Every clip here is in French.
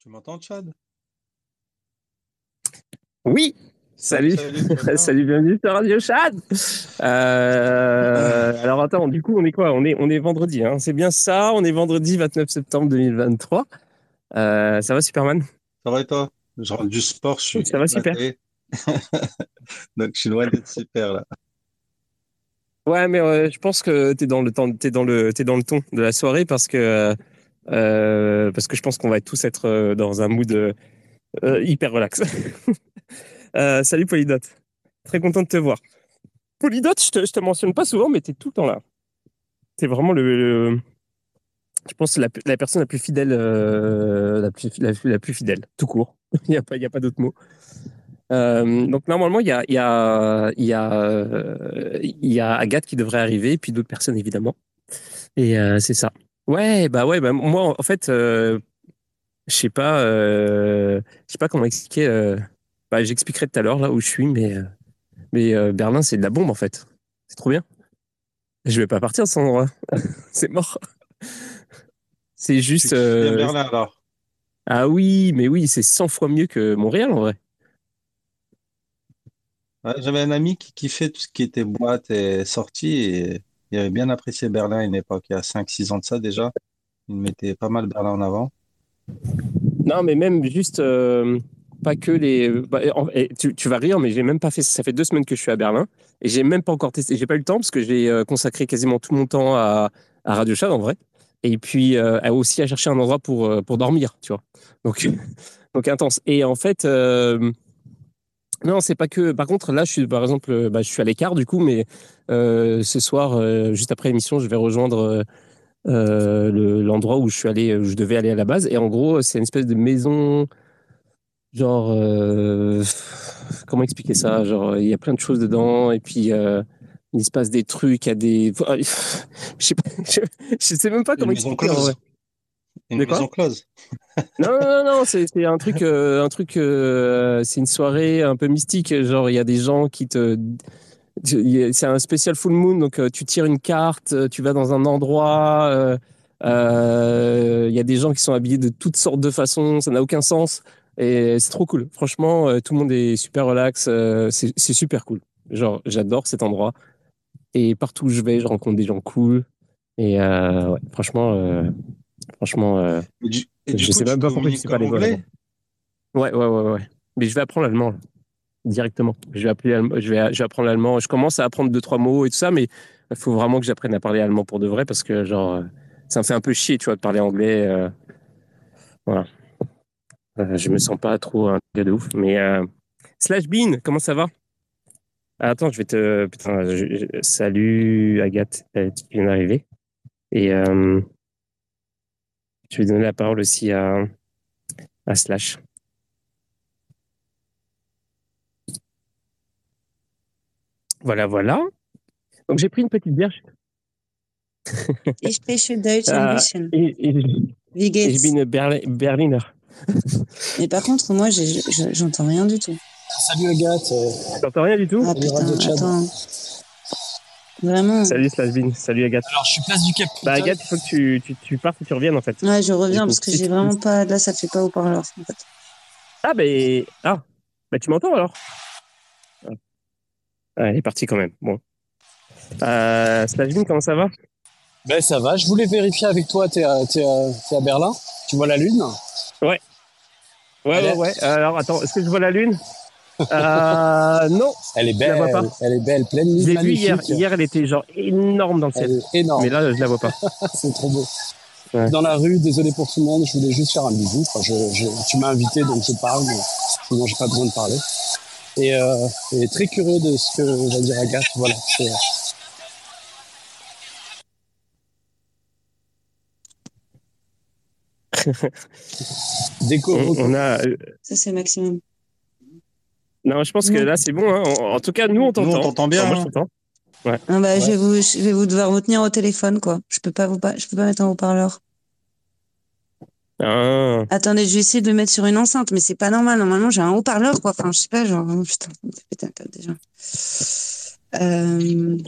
Tu m'entends, Chad? Oui Salut, salut, bienvenue sur Radio Chad. Euh, alors attends, du coup, on est quoi? On est on est vendredi, hein c'est bien ça. On est vendredi 29 septembre 2023. Euh, ça va, Superman? Ça va et toi? Je rentre du sport, je suis. Ça va super. Donc je suis loin d'être super là. Ouais, mais euh, je pense que dans le temps, t'es dans le, t'es dans le ton de la soirée parce que euh, parce que je pense qu'on va tous être euh, dans un mood euh, hyper relax. salut Polydot, très content de te voir. Polydot, je te, te mentionne pas souvent, mais tu es tout le temps là. Tu es vraiment le, je pense la, la, personne la plus fidèle, la plus, fidèle, tout court. il n'y a pas, y a pas d'autre mot. Donc normalement, il y a, Agathe qui devrait arriver, et puis d'autres personnes évidemment. Et c'est ça. Ouais, bah ouais, bah moi en fait, euh, je sais pas, euh, je sais pas comment expliquer. Euh, bah, j'expliquerai tout à l'heure là où je suis, mais mais Berlin c'est de la bombe en fait. C'est trop bien. Je vais pas partir de cet endroit. c'est mort. C'est juste. Euh, Berlin alors? Ah oui, mais oui, c'est 100 fois mieux que Montréal en vrai. J'avais un ami qui kiffait tout ce qui était boîte et sortie et il avait bien apprécié Berlin à une époque, il y a 5-6 ans de ça déjà. Il mettait pas mal Berlin en avant. Non, mais même juste, euh, pas que les. Bah, tu, tu, vas rire, mais j'ai même pas fait. Ça fait deux semaines que je suis à Berlin et j'ai même pas encore testé. J'ai pas eu le temps parce que j'ai euh, consacré quasiment tout mon temps à, à Radio Chat en vrai. Et puis euh, aussi à chercher un endroit pour, pour dormir, tu vois. Donc, donc intense. Et en fait. Non, c'est pas que. Par contre, là, je suis, par exemple, bah, je suis à l'écart du coup, mais euh, ce soir, euh, juste après l'émission, je vais rejoindre euh, l'endroit où je suis allé, où je devais aller à la base. Et en gros, c'est une espèce de maison, genre, comment expliquer ça? Genre, il y a plein de choses dedans, et puis il se passe des trucs, il y a des, je sais, pas, je, sais même pas comment expliquer. Une maison close. non, non, non, c'est un truc, euh, un truc, euh, c'est une soirée un peu mystique. Genre, il y a des gens qui te, c'est un spécial full moon, donc euh, tu tires une carte, tu vas dans un endroit, il y a des gens qui sont habillés de toutes sortes de façons, ça n'a aucun sens et c'est trop cool. Franchement, tout le monde est super relax, c'est super cool. Genre, j'adore cet endroit et partout où je vais, je rencontre des gens cool et ouais, franchement. Franchement, euh, du, je sais même pas pourquoi je sais pas les. Ouais, ouais, ouais, ouais. Mais je vais apprendre l'allemand directement. Je vais, appeler, je, vais, je vais apprendre l'allemand. Je commence à apprendre deux, trois mots et tout ça, mais il faut vraiment que j'apprenne à parler allemand pour de vrai parce que, genre, euh, ça me fait un peu chier, tu vois, de parler anglais. Euh, voilà. Euh, je me sens pas trop un gars de ouf. Mais Slash Bean, comment ça va? Ah, Attends, je vais te. Putain, je, je... salut Agathe, tu viens d'arriver. Et euh, je vais donner la parole aussi à, à Slash. Voilà, voilà. Donc j'ai pris une petite bière. Ich spreche Deutsch ein bisschen. Wie geht's? Ich bin Berliner. Mais par contre, moi, j'entends rien du tout. Salut Agathe. T'entends rien du tout? Ah, putain, attends. Vraiment. Salut Slasbin, salut Agathe. Alors je suis place du Cap. Bah Agathe, il faut que tu, tu, tu partes et tu reviennes en fait. Ouais, je reviens parce que j'ai vraiment pas. Là, ça fait pas haut-parleur en fait. Ah, bah. Ah, bah tu m'entends alors? Ah. Elle est partie quand même. Bon. Euh, Slasbin, comment ça va? Ben ça va, je voulais vérifier avec toi, t'es à, es à, à Berlin Tu vois la Lune? Ouais. Ouais, ouais, ouais. Alors attends, est-ce que je vois la Lune? Euh, non. Elle est belle. Je la vois pas. Elle est belle, pleine de J'ai vu hier. Hier, elle était genre énorme dans le ciel. énorme. Mais là, je la vois pas. c'est trop beau. Ouais. Dans la rue, désolé pour tout le monde, je voulais juste faire un bisou. Enfin, je, je, tu m'as invité, donc je parle, mais sinon j'ai pas besoin de parler. Et, euh, et très curieux de ce que va dire Agathe. Voilà. Déco. On, on a. Ça c'est maximum. Non, je pense que là, c'est bon. Hein. En, tout cas, nous, on t'entend. on t'entend bien. moi, je hein. Ouais. Ah bah, ouais. je, vais vous, je vais vous devoir vous tenir au téléphone, quoi. Je peux pas vous pas, je peux pas mettre en haut-parleur. Ah. Attendez, je vais essayer de le mettre sur une enceinte, mais c'est pas normal. Normalement, j'ai un haut-parleur, quoi. Enfin, je sais pas, genre, oh, putain, putain, déjà. Euh...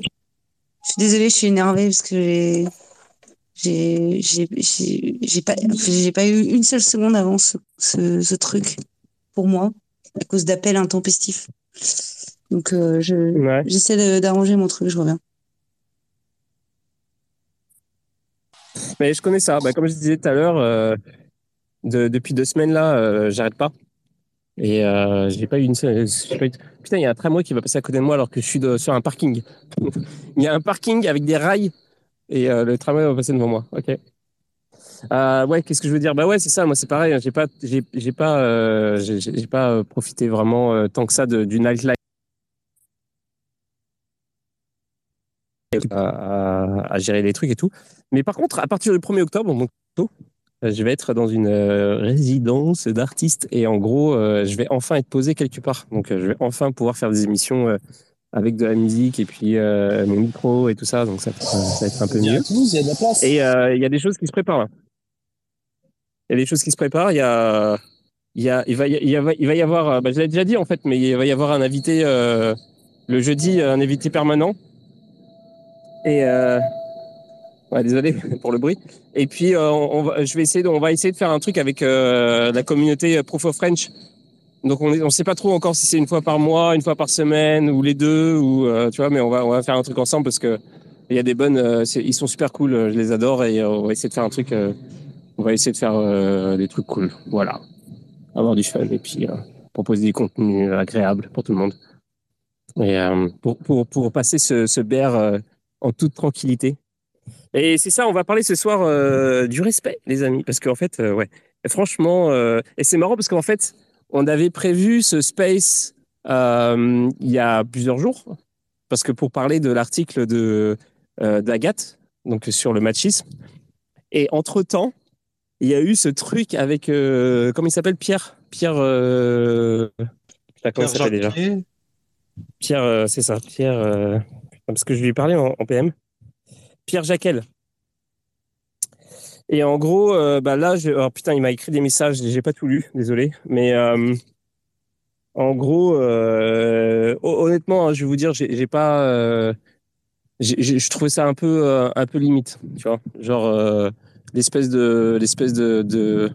Je suis désolée, je suis énervée parce que j'ai, J'ai j'ai j'ai j'ai pas j'ai pas eu une seule seconde avant ce, ce, ce truc pour moi à cause d'appels intempestifs. Donc euh, je Ouais. j'essaie d'arranger mon truc, je reviens. Mais je connais ça. Bah, comme je disais tout à l'heure, euh, de- depuis deux semaines là, euh, j'arrête pas. Et euh, j'ai pas eu une seule. eu- Putain, il y a un tramway qui va passer à côté de moi alors que je suis de- sur un parking. il y a un parking avec des rails et le tramway va passer devant moi. Ok. Euh, ouais, qu'est-ce que je veux dire? Bah ouais, c'est ça. Moi, c'est pareil. hein, J'ai pas, j'ai, j'ai pas, euh, j'ai, pas euh, profité vraiment euh, tant que ça de, du nightlife. À, à- à gérer les trucs et tout. Mais par contre, à partir du 1er octobre, donc tôt, je vais être dans une résidence d'artistes et en gros, je vais enfin être posé quelque part. Donc, je vais enfin pouvoir faire des émissions avec de la musique et puis euh, mon micro et tout ça. Donc, ça, ça va être un peu mieux. à Toulouse, il y a de la place. Et euh, il y a des choses qui se préparent. là. Il y a des choses qui se préparent. Il y a, il va, y- avoir. euh, Bah, je l'ai déjà dit en fait, mais il va y avoir un invité euh, le jeudi, un invité permanent. Et euh, désolé pour le bruit. Et puis euh, on, va, je vais essayer, de, on va essayer de faire un truc avec euh, la communauté Proof of French. Donc on ne sait pas trop encore si c'est une fois par mois, une fois par semaine ou les deux ou euh, tu vois, mais on va, on va faire un truc ensemble parce que il y a des bonnes, euh, ils sont super cool, euh, je les adore et euh, on va essayer de faire un truc, euh, on va essayer de faire euh, des trucs cool, voilà, avoir du fun et puis euh, proposer des contenus agréables pour tout le monde. Et euh, pour, pour pour passer ce, ce euh, en toute tranquillité. Et c'est ça, on va parler ce soir du respect, les amis, parce qu'en fait, ouais, franchement, et c'est marrant parce qu'en fait, on avait prévu ce space il y a plusieurs jours, parce que pour parler de l'article de d'Agathe, donc sur le machisme, et entre temps, il y a eu ce truc avec euh, comment il s'appelle Pierre, Pierre, euh, putain, comment il s'appelle déjà Jacquet, Pierre, euh, c'est ça, Pierre, euh, parce que je lui ai parlé en, en PM. Pierre Jacquel. Et en gros, bah là, je, oh, putain, il m'a écrit des messages, j'ai pas tout lu, désolé, mais en gros, hon- honnêtement, hein, je vais vous dire, j'ai pas, je trouvais ça un peu, un peu limite, tu vois, genre l'espèce de, l'espèce de, de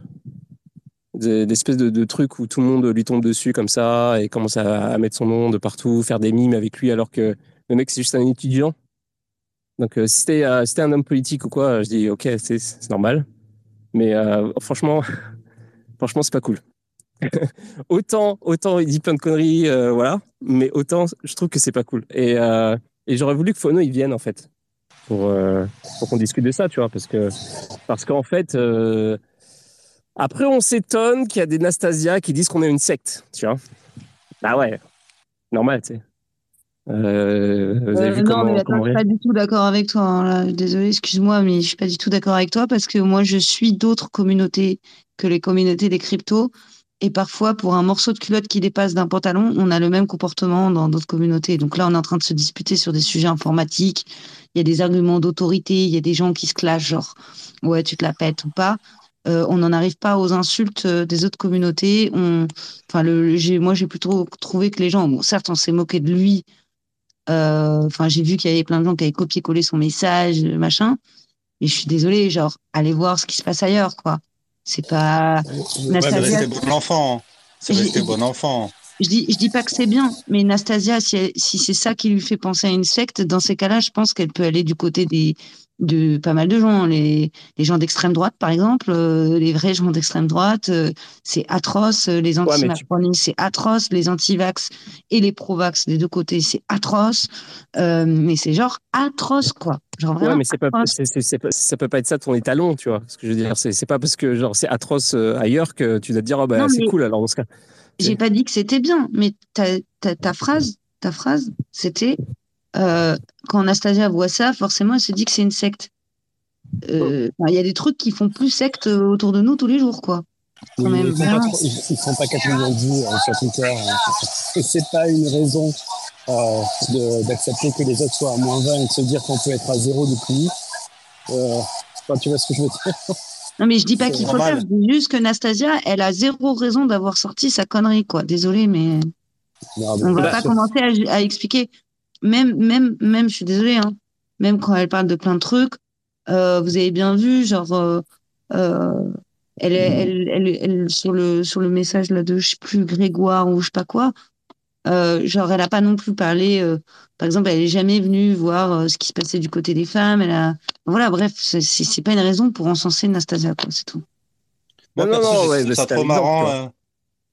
de- truc où tout le monde lui tombe dessus comme ça et commence à, mettre son nom de partout, faire des mimes avec lui alors que le mec c'est juste un étudiant. Donc euh, si c'était euh, un homme politique ou quoi, je dis ok c'est normal. Mais euh, franchement, franchement c'est pas cool. autant autant il dit plein de conneries, euh, voilà, mais autant je trouve que c'est pas cool. Et, et j'aurais voulu que Fono il vienne en fait pour euh, pour qu'on discute de ça, tu vois, parce que parce qu'en fait. euh, après, on s'étonne qu'il y a des Nastasia qui disent qu'on est une secte, tu vois. Bah ouais, normal, tu sais. Euh, vous avez vu non, comment, mais attends, je suis pas du tout d'accord avec toi. hein, là. Désolée, excuse-moi, mais je suis pas du tout d'accord avec toi parce que moi, je suis d'autres communautés que les communautés des cryptos. Et parfois, pour un morceau de culotte qui dépasse d'un pantalon, on a le même comportement dans d'autres communautés. Donc là, on est en train de se disputer sur des sujets informatiques. Il y a des arguments d'autorité, il y a des gens qui se clashent, genre, ouais, tu te la pètes ou pas. Euh, on n'en arrive pas aux insultes euh, des autres communautés. Enfin, moi, j'ai plutôt trouvé que les gens, bon, certes, on s'est moqué de lui euh, Enfin, j'ai vu qu'il y avait plein de gens qui avaient copié-collé son message, machin. Mais je suis désolée, genre, allez voir ce qui se passe ailleurs, quoi. C'est pas. Ouais, C'est mais Nastasia- resté bon enfant. C'est J'ai- resté bon enfant. Je dis, je dis pas que c'est bien, mais Nastasia, si c'est ça qui lui fait penser à une secte, dans ces cas-là, je pense qu'elle peut aller du côté des, de pas mal de gens. Les, les gens d'extrême droite, par exemple, euh, les vrais gens d'extrême droite, euh, c'est atroce. euh, Les tu- anti-Macronisme, c'est atroce. Les anti-vax et les pro-vax des deux côtés, c'est atroce. Euh, mais c'est genre atroce, quoi. Genre. Ouais, mais c'est pas, pas- ça peut pas être ça ton étalon, tu vois. Ce que je veux dire, c'est, pas parce que genre c'est atroce ailleurs que tu dois te dire oh bah c'est mais- cool alors dans ce cas. J'ai pas dit que c'était bien, mais ta, ta, ta phrase, ta phrase, c'était euh, quand Anastasia voit ça, forcément, elle se dit que c'est une secte. Euh, enfin, Il y a des trucs qui font plus secte euh, autour de nous tous les jours, quoi. Oui, ils, ils font pas 4 millions de vues euh, sur Twitter. Et c'est pas une raison euh, d'accepter que les autres soient à moins 20 et de se dire qu'on peut être à zéro depuis. Euh, enfin, tu vois ce que je veux dire? Non, mais je dis pas qu'il faut le faire. Je dis juste que Nastasia, elle a zéro raison d'avoir sorti sa connerie, quoi. Désolée, mais Merde. on va Bah, pas commencer à, à expliquer. Même, même, même, je suis désolée, hein. Même quand elle parle de plein de trucs, Euh, vous avez bien vu, genre, euh, euh, elle, est- elle, elle, elle, sur le, sur le message là de, je sais plus, Grégoire ou je sais pas quoi, euh, genre, elle a pas non plus parlé, euh, par exemple, elle est jamais venue voir euh, ce qui se passait du côté des femmes. Elle a, voilà, bref, c'est pas une raison pour encenser Nastasia, quoi, c'est tout. Moi, Non, non, perso, ouais, ça trop exemple, marrant. euh,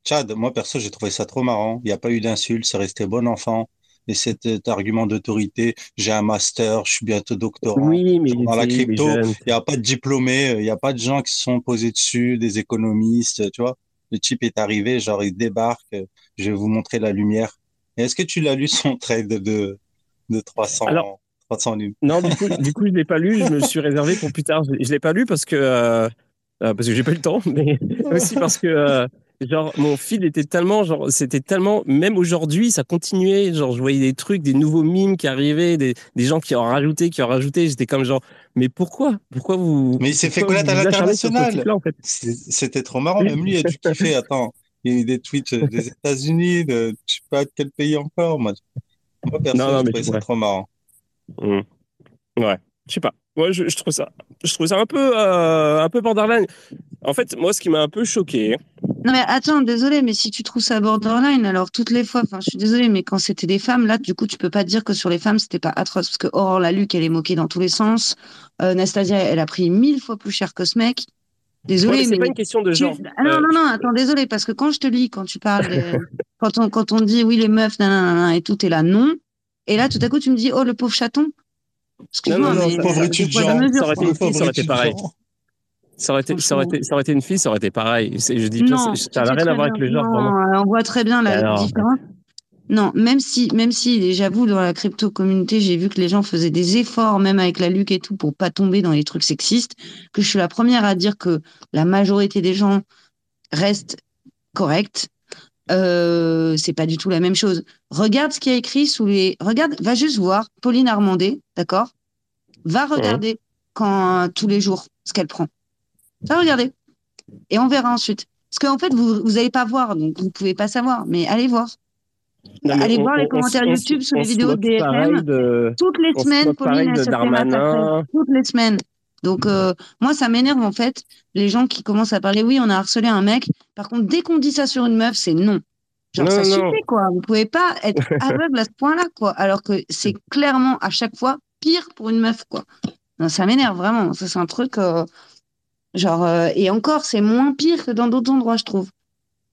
Chad, moi, perso, j'ai trouvé ça trop marrant. Il n'y a pas eu d'insulte, c'est resté bon enfant. Et cet, cet argument d'autorité, j'ai un master, je suis bientôt doctorant. Oui, mais il Dans la crypto, il n'y a pas de diplômés, euh, il n'y a pas de gens qui sont posés dessus, des économistes, tu vois. Le type est arrivé, genre, il débarque, euh, je vais vous montrer la lumière. Est-ce que tu l'as lu son trade de, de Alors, 300, 300 lunes? non, du coup, du coup, je l'ai pas lu. Je me suis réservé pour plus tard. Je, je l'ai pas lu parce que euh, euh, parce que j'ai pas eu le temps, mais aussi parce que euh, genre mon feed était tellement genre c'était tellement même aujourd'hui ça continuait. Genre je voyais des trucs, des nouveaux mimes qui arrivaient, des, des gens qui en rajoutaient, qui en rajoutaient. J'étais comme genre mais pourquoi? Pourquoi vous Mais il s'est fait connaître à l'international. en fait? C'était trop marrant. Même lui a dû kiffer. Attends, il y a eu des tweets des États-Unis, de je sais pas de quel pays encore. Moi, moi perso, Non non je mais trouvais ça trop marrant. Mm. Ouais, je sais pas. Moi, je, je trouve ça, je trouve ça un peu, euh, un peu borderline. En fait, moi, ce qui m'a un peu choqué, Non, mais attends, désolé, mais si tu trouves ça borderline, alors toutes les fois, enfin, je suis désolée, mais quand c'était des femmes, là, du coup, tu peux pas dire que sur les femmes, c'était pas atroce, parce que Aurore Laluc, elle est moquée dans tous les sens. Euh, Nastasia, elle a pris mille fois plus cher que ce mec. ouais, Désolé, mais c'est mais pas une question de tu... genre. Ah non, Euh, non, non, attends, désolé, parce que quand je te lis, quand tu parles, des- quand on, quand on dit oui, les meufs, nanana, et tout, t'es là, non. Et là, tout à coup, tu me dis, oh, le pauvre chaton. non, Excuse-moi, non, non, mais ça, Pauvre ça, ça aurait été pareil. Ça aurait été, ça aurait Franchement. été, ça aurait été une fille, ça aurait été pareil. Je dis Non, ça n'a rien à voir avec le genre, Non, euh, on voit très bien la alors, différence. Non, même si, même si, j'avoue, dans la crypto communauté, j'ai vu que les gens faisaient des efforts, même avec la Luc et tout, pour pas tomber dans les trucs sexistes, que je suis la première à dire que la majorité des gens restent corrects. Euh, c'est pas du tout la même chose. Regarde ce qu'il y a écrit sous les. Regarde, va juste voir Pauline Armandé, d'accord? Va regarder quand tous les jours ce qu'elle prend. Va regarder et on verra ensuite. Parce qu'en fait, vous vous allez pas voir, donc vous pouvez pas savoir. Mais allez voir. Non, Allez on, voir les on, commentaires on YouTube on les vidéos de moque pareil BFM. de, Toutes les semaines, Pauline, se fait. Toutes les semaines. Donc, euh, moi, ça m'énerve, en fait, les gens qui commencent à parler, oui, on a harcelé un mec. Par contre, dès qu'on dit ça sur une meuf, c'est non. Genre, Non, ça non, suffit, quoi. Vous pouvez pas être aveugle à ce point-là, quoi. Alors que c'est clairement, à chaque fois, pire pour une meuf, quoi. Ça m'énerve, vraiment. Ça, c'est un truc, euh, genre, euh, et encore, c'est moins pire que dans d'autres endroits, je trouve.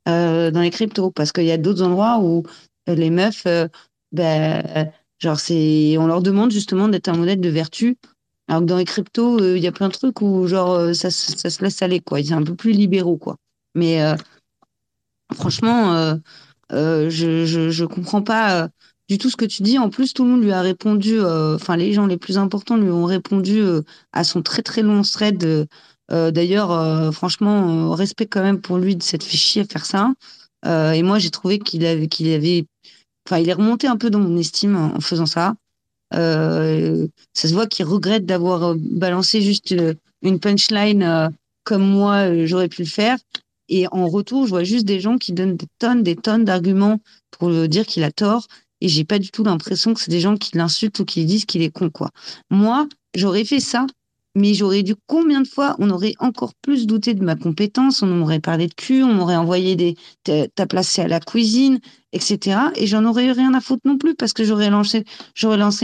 Euh, dans les cryptos, parce qu'il y a d'autres endroits où euh, les meufs, euh, ben, genre, c'est, on leur demande justement d'être un modèle de vertu. Alors que dans les cryptos, euh, il y a plein de trucs où, genre, ça, ça se laisse aller, quoi. Ils sont un peu plus libéraux, quoi. Mais franchement, je, je, je comprends pas du tout ce que tu dis. En plus, tout le monde lui a répondu, enfin, les gens les plus importants lui ont répondu à son très très long thread. Euh, D'ailleurs, euh, franchement, euh, respect quand même pour lui de s'être fait chier à faire ça. Et moi, j'ai trouvé qu'il avait, qu'il avait, enfin, il est remonté un peu dans mon estime en en faisant ça. Ça se voit qu'il regrette d'avoir balancé juste une punchline comme moi, j'aurais pu le faire. Et en retour, je vois juste des gens qui donnent des tonnes, des tonnes d'arguments pour dire qu'il a tort. Et j'ai pas du tout l'impression que c'est des gens qui l'insultent ou qui disent qu'il est con, quoi. Moi, j'aurais fait ça, mais j'aurais dû combien de fois, on aurait encore plus douté de ma compétence, on m'aurait parlé de cul, on m'aurait envoyé des, t'as placé à la cuisine, etc. Et j'en aurais eu rien à foutre non plus parce que j'aurais lancé,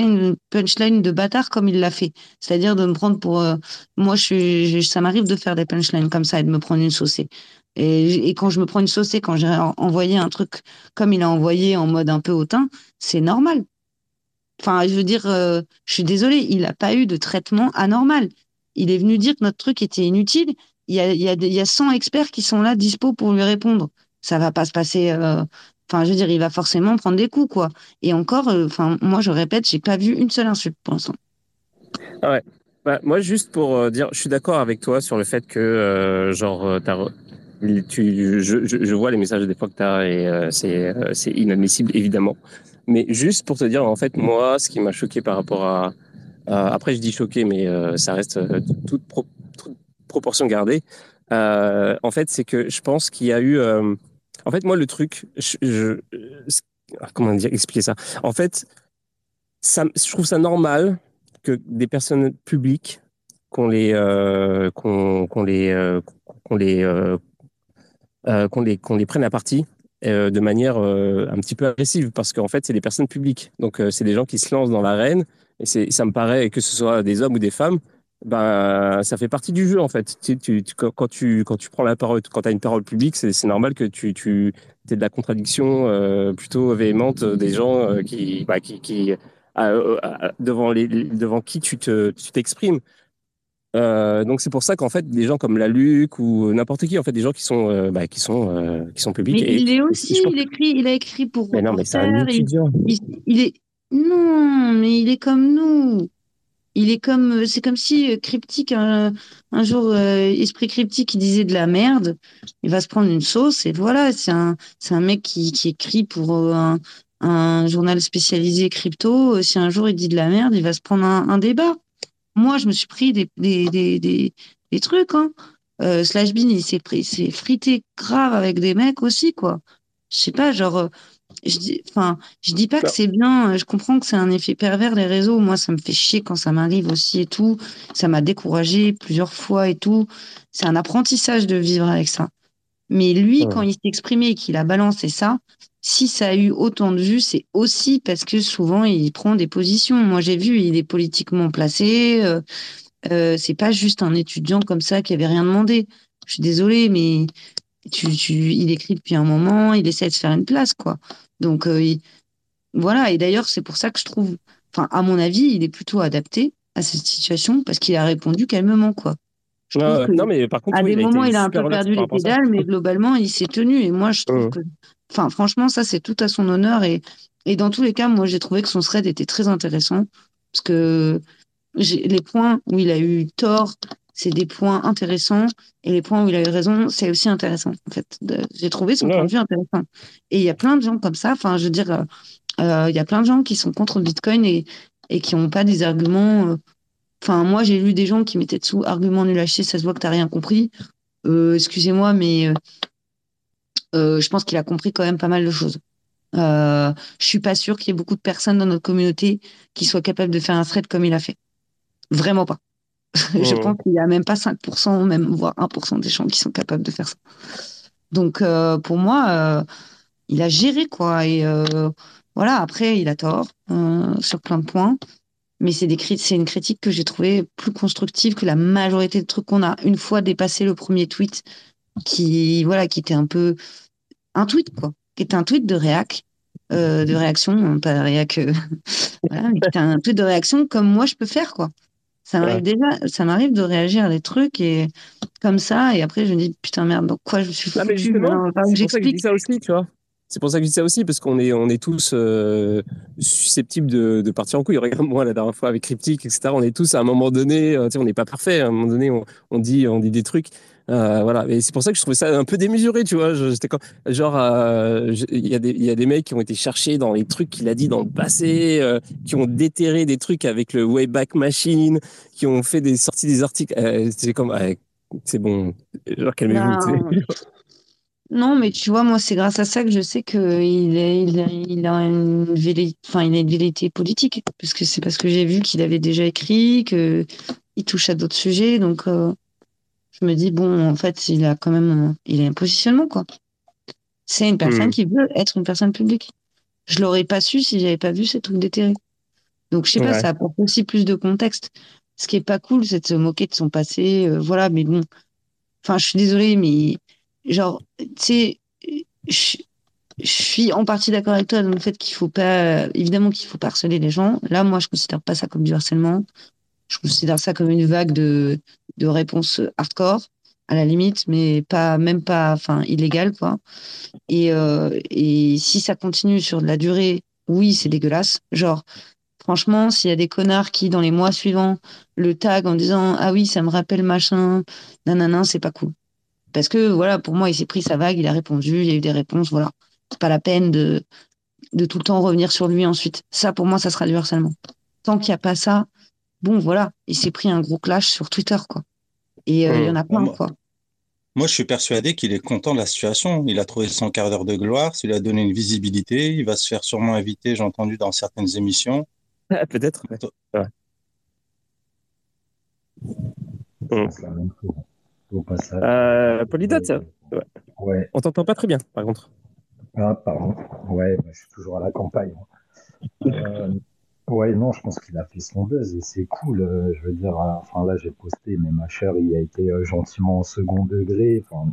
une punchline de bâtard comme il l'a fait. C'est-à-dire de me prendre pour, euh, moi, je ça m'arrive de faire des punchlines comme ça et de me prendre une saucée. Et, et quand je me prends une saucée, quand j'ai en- envoyé un truc comme il a envoyé en mode un peu hautain, c'est normal. Enfin, je veux dire, euh, je suis désolée, il n'a pas eu de traitement anormal. Il est venu dire que notre truc était inutile. Il y a, il y a, des- il y a 100 experts qui sont là, dispo pour lui répondre. Ça va pas se passer. euh, Enfin, je veux dire, il va forcément prendre des coups, quoi. Et encore, euh, moi, je répète, j'ai pas vu une seule insulte pour l'instant. Bah, moi, juste pour dire, je suis d'accord avec toi sur le fait que, genre, tu, je, vois les messages des fois que tu as et c'est inadmissible, évidemment. Mais juste pour te dire, en fait, moi, ce qui m'a choqué par rapport à. à- après, je dis choqué, mais euh, ça reste euh, toute, pro- toute proportion gardée. Euh, en fait, c'est que je pense qu'il y a eu. euh, en fait, moi, le truc, je, je- ah, comment dire, expliquer ça? En fait, ça, je trouve ça normal que des personnes publiques qu'on les euh, qu'on qu'on les qu'on les qu'on les qu'on les prenne à partie euh, de manière euh, un petit peu agressive parce qu'en fait c'est des personnes publiques. Donc euh, c'est des gens qui se lancent dans l'arène et ça me paraît que ce soit des hommes ou des femmes ben ça fait partie du jeu en fait. Quand tu quand tu prends la parole quand tu as une parole publique c'est normal que tu tu aies de la contradiction plutôt véhémente des gens bah, qui qui devant les devant qui tu t'exprimes euh, donc c'est pour ça qu'en fait des gens comme la Luc ou n'importe qui en fait des gens qui sont euh, bah, qui sont euh, qui sont publics Mais et, il est aussi, il écrit, il a écrit pour mais non mais c'est un étudiant il, il est, non, mais il est comme nous. Il est comme, c'est comme si Cryptique, un, un jour, Esprit Cryptique, il disait de la merde, il va se prendre une sauce, et voilà, c'est un, c'est un mec qui, qui écrit pour un, un journal spécialisé crypto. Si un jour il dit de la merde, il va se prendre un, un débat. Moi, je me suis pris des, des, des, des, des trucs, hein. Euh, Slash Bean, il s'est pris, s'est frité grave avec des mecs aussi, quoi. Je sais pas, genre, euh, je dis, enfin, je dis pas que Bah. c'est bien, euh, je comprends que c'est un effet pervers, les réseaux. Moi, ça me fait chier quand ça m'arrive aussi et tout. Ça m'a découragé plusieurs fois et tout. C'est un apprentissage de vivre avec ça. Mais lui, Ouais. quand il s'est exprimé et qu'il a balancé ça, si ça a eu autant de vues, c'est aussi parce que souvent il prend des positions. Moi, j'ai vu, il est politiquement placé. Euh, euh, c'est pas juste un étudiant comme ça qui avait rien demandé. Je suis désolée, mais tu, tu, il écrit depuis un moment, il essaie de se faire une place, quoi. Donc, euh, il- voilà. Et d'ailleurs, c'est pour ça que je trouve, enfin, à mon avis, il est plutôt adapté à cette situation parce qu'il a répondu calmement, quoi. Je non mais par contre à oui, des il a moments, il a un peu perdu les pédales, mais globalement, il s'est tenu. Et moi, je trouve que, enfin, franchement, ça, c'est tout à son honneur. Et, et dans tous les cas, moi, j'ai trouvé que son thread était très intéressant parce que les points où il a eu tort, c'est des points intéressants. Et les points où il a eu raison, c'est aussi intéressant, en fait. J'ai trouvé son Ouais. point de vue intéressant. Et il y a plein de gens comme ça. Enfin, je veux dire, euh, euh, il y a plein de gens qui sont contre le Bitcoin et, et qui n'ont pas des arguments. euh, Enfin, moi, j'ai lu des gens qui mettaient dessous arguments nul à chier, ça se voit que t'as rien compris. Euh, excusez-moi, mais euh, je pense qu'il a compris quand même pas mal de choses. Euh, je suis pas sûre qu'il y ait beaucoup de personnes dans notre communauté qui soient capables de faire un thread comme il a fait. Vraiment pas. je pense qu'il y a même pas 5%, même voire 1% des gens qui sont capables de faire ça. Donc euh, pour moi, euh, il a géré quoi. Et voilà, après, il a tort sur plein de points. Mais c'est des une critique que j'ai trouvée plus constructive que la majorité de trucs qu'on a. Une fois dépassé le premier tweet, qui voilà, qui était un peu un tweet quoi, qui était un tweet de réac, euh, de réaction, hein, pas de réac, euh, voilà, mais qui était un tweet de réaction comme moi je peux faire quoi. Ça m'arrive Ouais. déjà, ça m'arrive de réagir à des trucs et comme ça, et après je me dis putain merde, donc quoi je suis Ah, foutu justement, que je dis j'explique. ça aussi, tu vois. C'est pour ça que je dis ça aussi, parce qu'on est, on est tous euh, susceptibles de, de partir en couille. Regarde, moi, la dernière fois avec Cryptic, etc., on est tous à un moment donné, euh, on n'est pas parfait. À un moment donné, on, on dit, on dit des trucs. Euh, voilà. Et c'est pour ça que je trouvais ça un peu démesuré, tu vois. J'étais comme, genre, euh, il y, a des- il y a des mecs qui ont été cherchés dans les trucs qu'il a dit dans le passé, euh, qui ont déterré des trucs avec le Wayback Machine, qui ont fait des sorties des articles. C'est comme, c'est bon, genre, calmez-vous. Non, mais tu vois, moi, c'est grâce à ça que je sais qu'il il a, il a une enfin, il a une velléité politique. Parce que c'est parce que j'ai vu qu'il avait déjà écrit, que il touche à d'autres sujets. Donc, euh, je me dis, bon, en fait, il a quand même, euh, il a un positionnement, quoi. C'est une personne Hmm. qui veut être une personne publique. Je l'aurais pas su si j'avais pas vu ces trucs déterrés. Donc, je sais pas, ça apporte aussi plus de contexte. Ce qui est pas cool, c'est de se moquer de son passé, euh, voilà, mais bon. Enfin, je suis désolée, mais genre, tu sais, je, je suis en partie d'accord avec toi dans le fait qu'il faut pas, évidemment qu'il faut pas harceler les gens. Là, moi, je considère pas ça comme du harcèlement. Je considère ça comme une vague de, de réponses hardcore, à la limite, mais pas, même pas, enfin, illégale, quoi. Et, euh, et si ça continue sur de la durée, oui, c'est dégueulasse. Genre, franchement, s'il y a des connards qui, dans les mois suivants, le tag en disant, ah oui, ça me rappelle machin, nanana, c'est pas cool. Parce que, voilà, pour moi, il s'est pris sa vague, il a répondu, il y a eu des réponses, voilà. Pas la peine de, de tout le temps revenir sur lui ensuite. Ça, pour moi, ça sera du harcèlement. Tant qu'il n'y a pas ça, bon, voilà, il s'est pris un gros clash sur Twitter, quoi. Et euh, il y en a plein, Moi- quoi. Moi, je suis persuadé qu'il est content de la situation. Il a trouvé son quart d'heure de gloire, ça lui a donné une visibilité. Il va se faire sûrement inviter, j'ai entendu, dans certaines émissions. Ah, Peut-être. ouais. Ouais. Au passage. Euh, Polydot, Ouais. ouais. Ouais. on t'entend pas très bien, par contre. Ah, pardon. Ouais, bah, je suis toujours à la campagne. Euh, ouais, non, je pense qu'il a fait son buzz et c'est cool. euh, je veux dire, euh, enfin là, j'ai posté, mais ma chère, il a été euh, gentiment en second degré. Enfin,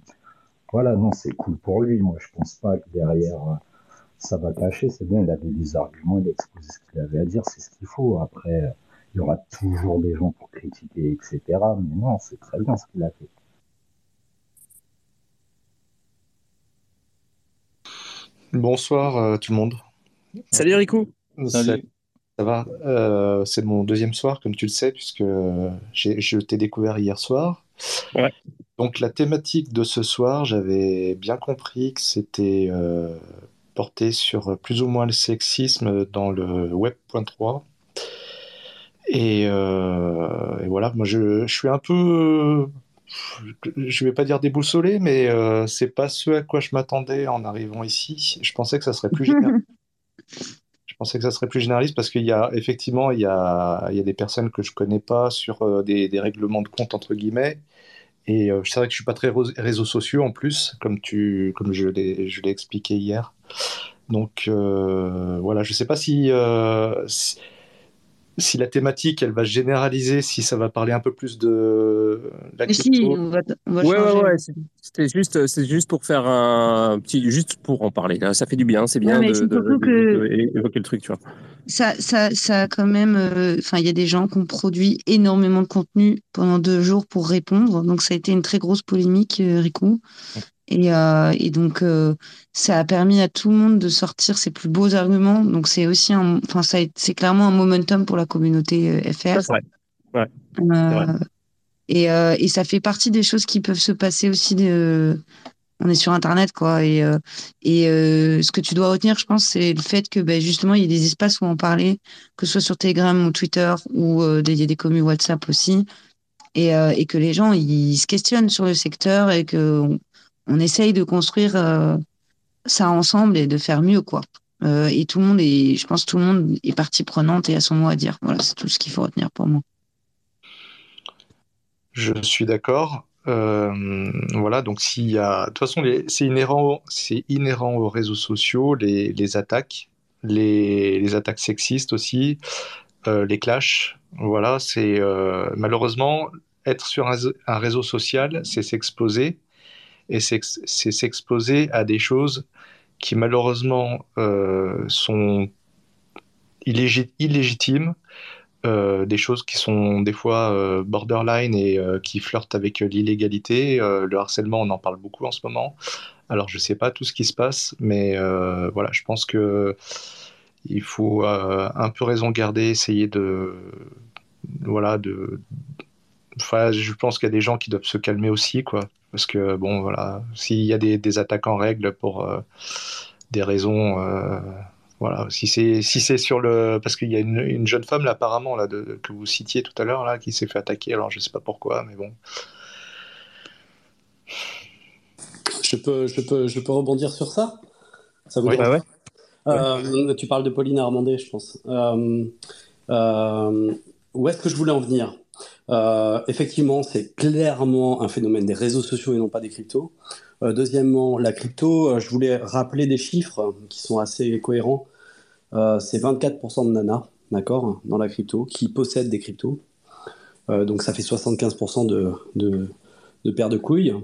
voilà, non, c'est cool pour lui. Moi, je pense pas que derrière, euh, ça va cacher. C'est bien, il avait des arguments, il a exposé ce qu'il avait à dire, c'est ce qu'il faut. Après, euh, il y aura toujours des gens pour critiquer, etc. Mais non, c'est très bien ce qu'il a fait. Bonsoir euh, tout le monde. Salut Rico. Salut. Ça va Euh, C'est mon deuxième soir, comme tu le sais, puisque j'ai- je t'ai découvert hier soir. Ouais. Donc la thématique de ce soir, j'avais bien compris que c'était euh, porté sur plus ou moins le sexisme dans le Web.3. Et, euh, et voilà, moi je, je suis un peu, je vais pas dire déboussolé, mais euh, c'est pas ce à quoi je m'attendais en arrivant ici. Je pensais que ça serait plus général. Pensais que ça serait plus généraliste parce qu'il y a effectivement il y a, il y a des personnes que je connais pas sur euh, des, règlements de compte entre guillemets. Et euh, c'est vrai que je suis pas très réseaux sociaux en plus, comme tu, comme je l'ai, je l'ai expliqué hier. Donc euh, voilà, je sais pas si, euh, si si la thématique elle va généraliser, si ça va parler un peu plus de la si, on va, on va Ouais, changer. ouais, ouais. c'est- C'était juste, c'est juste pour faire un petit, juste pour en parler. là. Ça fait du bien, c'est bien mais de, c'est de- surtout de- que- de- évoquer le truc, tu vois. Ça, ça, ça a quand même. euh, Enfin, il y a des gens qui ont produit énormément de contenu pendant deux jours pour répondre. Donc, ça a été une très grosse polémique, euh, Rico. Et, euh, et donc, euh, ça a permis à tout le monde de sortir ses plus beaux arguments. Donc, c'est aussi un. Enfin, ça c'est clairement un momentum pour la communauté euh, FR. Vrai. Et, et ça fait partie des choses qui peuvent se passer aussi. De, on est sur Internet, quoi. Et, et ce que tu dois retenir, je pense, c'est le fait que ben, justement, il y a des espaces où en parler, que ce soit sur Telegram ou Twitter, ou des- il y a des communes WhatsApp aussi. Et, euh, et que les gens, ils se questionnent sur le secteur et que on, on essaye de construire euh, ça ensemble et de faire mieux, quoi. Euh, et tout le monde est, je pense, tout le monde est partie prenante et a son mot à dire. Voilà, c'est tout ce qu'il faut retenir pour moi. Je suis d'accord. Euh, voilà, donc s'il y a, de toute façon, c'est inhérent, inhérent aux réseaux sociaux, les, attaques, les, attaques sexistes aussi, les clashs. Voilà, c'est malheureusement être sur un réseau social, c'est s'exposer et c'est s'exposer à des choses qui malheureusement euh, sont illégit- illégitimes euh, des choses qui sont des fois euh, borderline et qui flirtent avec l'illégalité. Le harcèlement, on en parle beaucoup en ce moment. Alors, je sais pas tout ce qui se passe, mais voilà, je pense que il faut un peu raison garder, essayer de, voilà, de. Enfin, je pense qu'il y a des gens qui doivent se calmer aussi, quoi, parce que bon, voilà, s'il y a des, des attaques en règle pour euh, des raisons. euh, voilà, si c'est si c'est sur le parce qu'il y a une, une jeune femme là apparemment là de, que vous citiez tout à l'heure là qui s'est fait attaquer. Alors je sais pas pourquoi, mais bon. Je peux, je, peux, je peux rebondir sur ça? Ça vous Oui. dérange Bah ouais. Euh, tu parles de Pauline Armandé, je pense. Euh, euh, où est-ce que je voulais en venir? Euh, Effectivement, c'est clairement un phénomène des réseaux sociaux et non pas des cryptos. Euh, deuxièmement, la crypto, euh, je voulais rappeler des chiffres qui sont assez cohérents. C'est 24% de nanas, d'accord, dans la crypto, qui possèdent des cryptos. Donc ça fait 75% de, paires de couilles.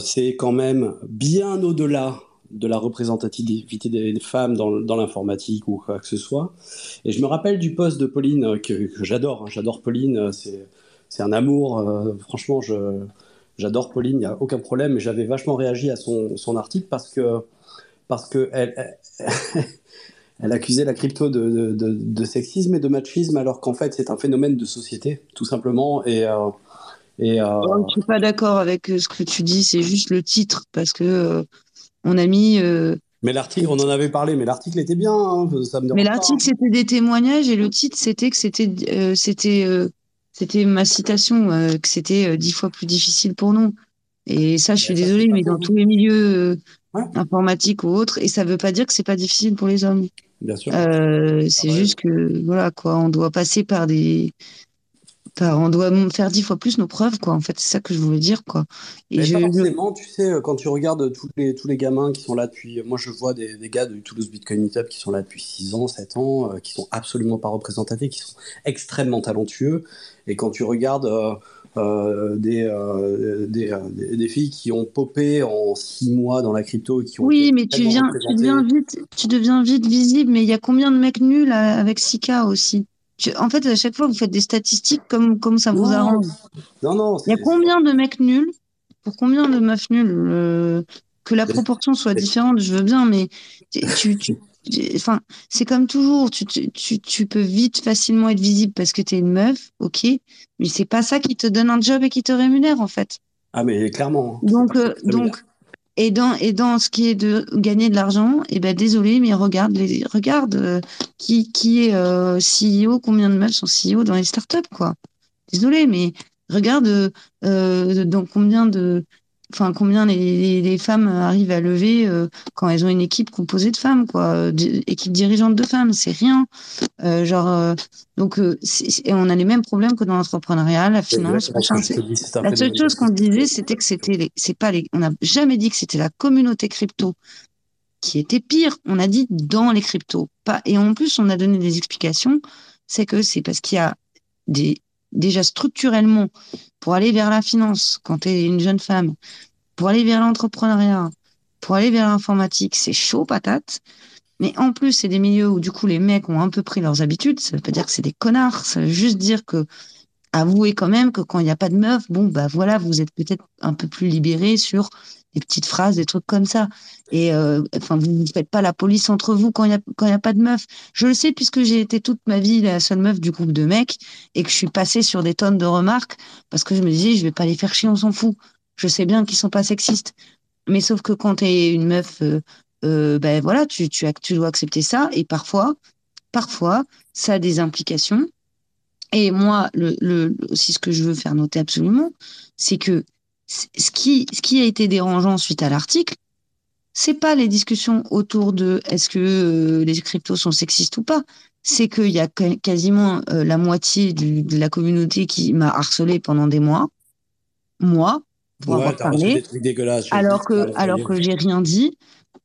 C'est quand même bien au-delà de la représentativité des femmes dans, l'informatique ou quoi que ce soit. Et je me rappelle du post de Pauline euh, que, j'adore. hein. J'adore Pauline. euh, C'est, un amour. euh, franchement, j'adore Pauline. Il n'y a aucun problème. Mais j'avais vachement réagi à son, article parce que, parce que elle, accusait la crypto de, sexisme et de machisme alors qu'en fait c'est un phénomène de société, tout simplement. Et, Oh, Je suis pas d'accord avec ce que tu dis, c'est juste le titre parce que on a mis. euh, mais l'article, on en avait parlé, mais l'article était bien. hein, ça me dérange mais l'article c'était des témoignages et le titre c'était que c'était euh, c'était euh, c'était ma citation euh, que c'était dix fois plus difficile pour nous. Et ça, je suis Mais désolée, mais dans tous les milieux Ouais. informatiques ou autres, et ça veut pas dire que c'est pas difficile pour les hommes. Bien sûr. C'est ouais. juste que voilà quoi, on doit passer par des on doit faire dix fois plus nos preuves, quoi. En fait, c'est ça que je voulais dire, quoi. Et Mais pas forcément, tu sais, quand tu regardes tous les, tous les gamins qui sont là depuis. Moi, je vois des, des gars de Toulouse Bitcoin Meetup qui sont là depuis 6 ans, 7 ans, euh, qui sont absolument pas représentatifs, qui sont extrêmement talentueux. Et quand tu regardes. Euh, euh, des, des, des, filles qui ont popé en six mois dans la crypto qui ont oui mais tu viens tu deviens vite tu deviens vite visible mais il y a combien de mecs nuls avec Sika aussi? En fait, à chaque fois, vous faites des statistiques comme, comme ça vous arrange. Non, non. Il y a combien de mecs nuls pour combien de meufs nulles euh, Que la proportion soit différente, je veux bien, mais tu, enfin, c'est comme toujours. Tu, tu, tu, peux vite, facilement être visible parce que tu es une meuf, ok, mais c'est pas ça qui te donne un job et qui te rémunère, en fait. Ah, mais clairement. Hein. Donc, euh, donc, et dans, et dans ce qui est de gagner de l'argent, eh ben désolé, mais regarde, les, regarde euh, qui, qui est euh, CEO, combien de meufs sont CEO dans les startups, quoi. Désolé, mais regarde euh, dans combien de, enfin combien les, les, femmes arrivent à lever euh, quand elles ont une équipe composée de femmes quoi. Euh, équipe dirigeante de femmes c'est rien. Euh, genre euh, donc et on a les mêmes problèmes que dans l'entrepreneuriat la finance la seule chose qu'on disait c'était que c'était c'est pas les on n'a jamais dit que c'était la communauté crypto qui était pire. On a dit dans les cryptos pas et en plus on a donné des explications c'est que c'est parce qu'il y a des déjà structurellement pour aller vers la finance quand tu es une jeune femme, pour aller vers l'entrepreneuriat, pour aller vers l'informatique, c'est chaud patate. Mais en plus, c'est des milieux où du coup les mecs ont un peu pris leurs habitudes. Ça veut pas dire que c'est des connards. Ça veut juste dire que avouez quand même que quand il n'y a pas de meuf, bon bah voilà, vous êtes peut-être un peu plus libéré sur des petites phrases, des trucs comme ça. Et euh, enfin, vous ne faites pas la police entre vous quand il n'y a, a pas de meuf. Je le sais puisque j'ai été toute ma vie la seule meuf du groupe de mecs et que je suis passée sur des tonnes de remarques parce que je me disais, je vais pas les faire chier, on s'en fout. Je sais bien qu'ils sont pas sexistes. Mais sauf que quand tu es une meuf, euh, euh, ben voilà, tu, tu, tu dois accepter ça. Et parfois, parfois, ça a des implications. Et moi, le, le, aussi ce que je veux faire noter absolument, c'est que ce qui, ce qui a été dérangeant suite à l'article, c'est pas les discussions autour de est-ce que euh, les cryptos sont sexistes ou pas. C'est qu'il y a quasiment euh, la moitié du, de la communauté qui m'a harcelé pendant des mois, moi, pour avoir parlé, alors que, alors que j'ai rien dit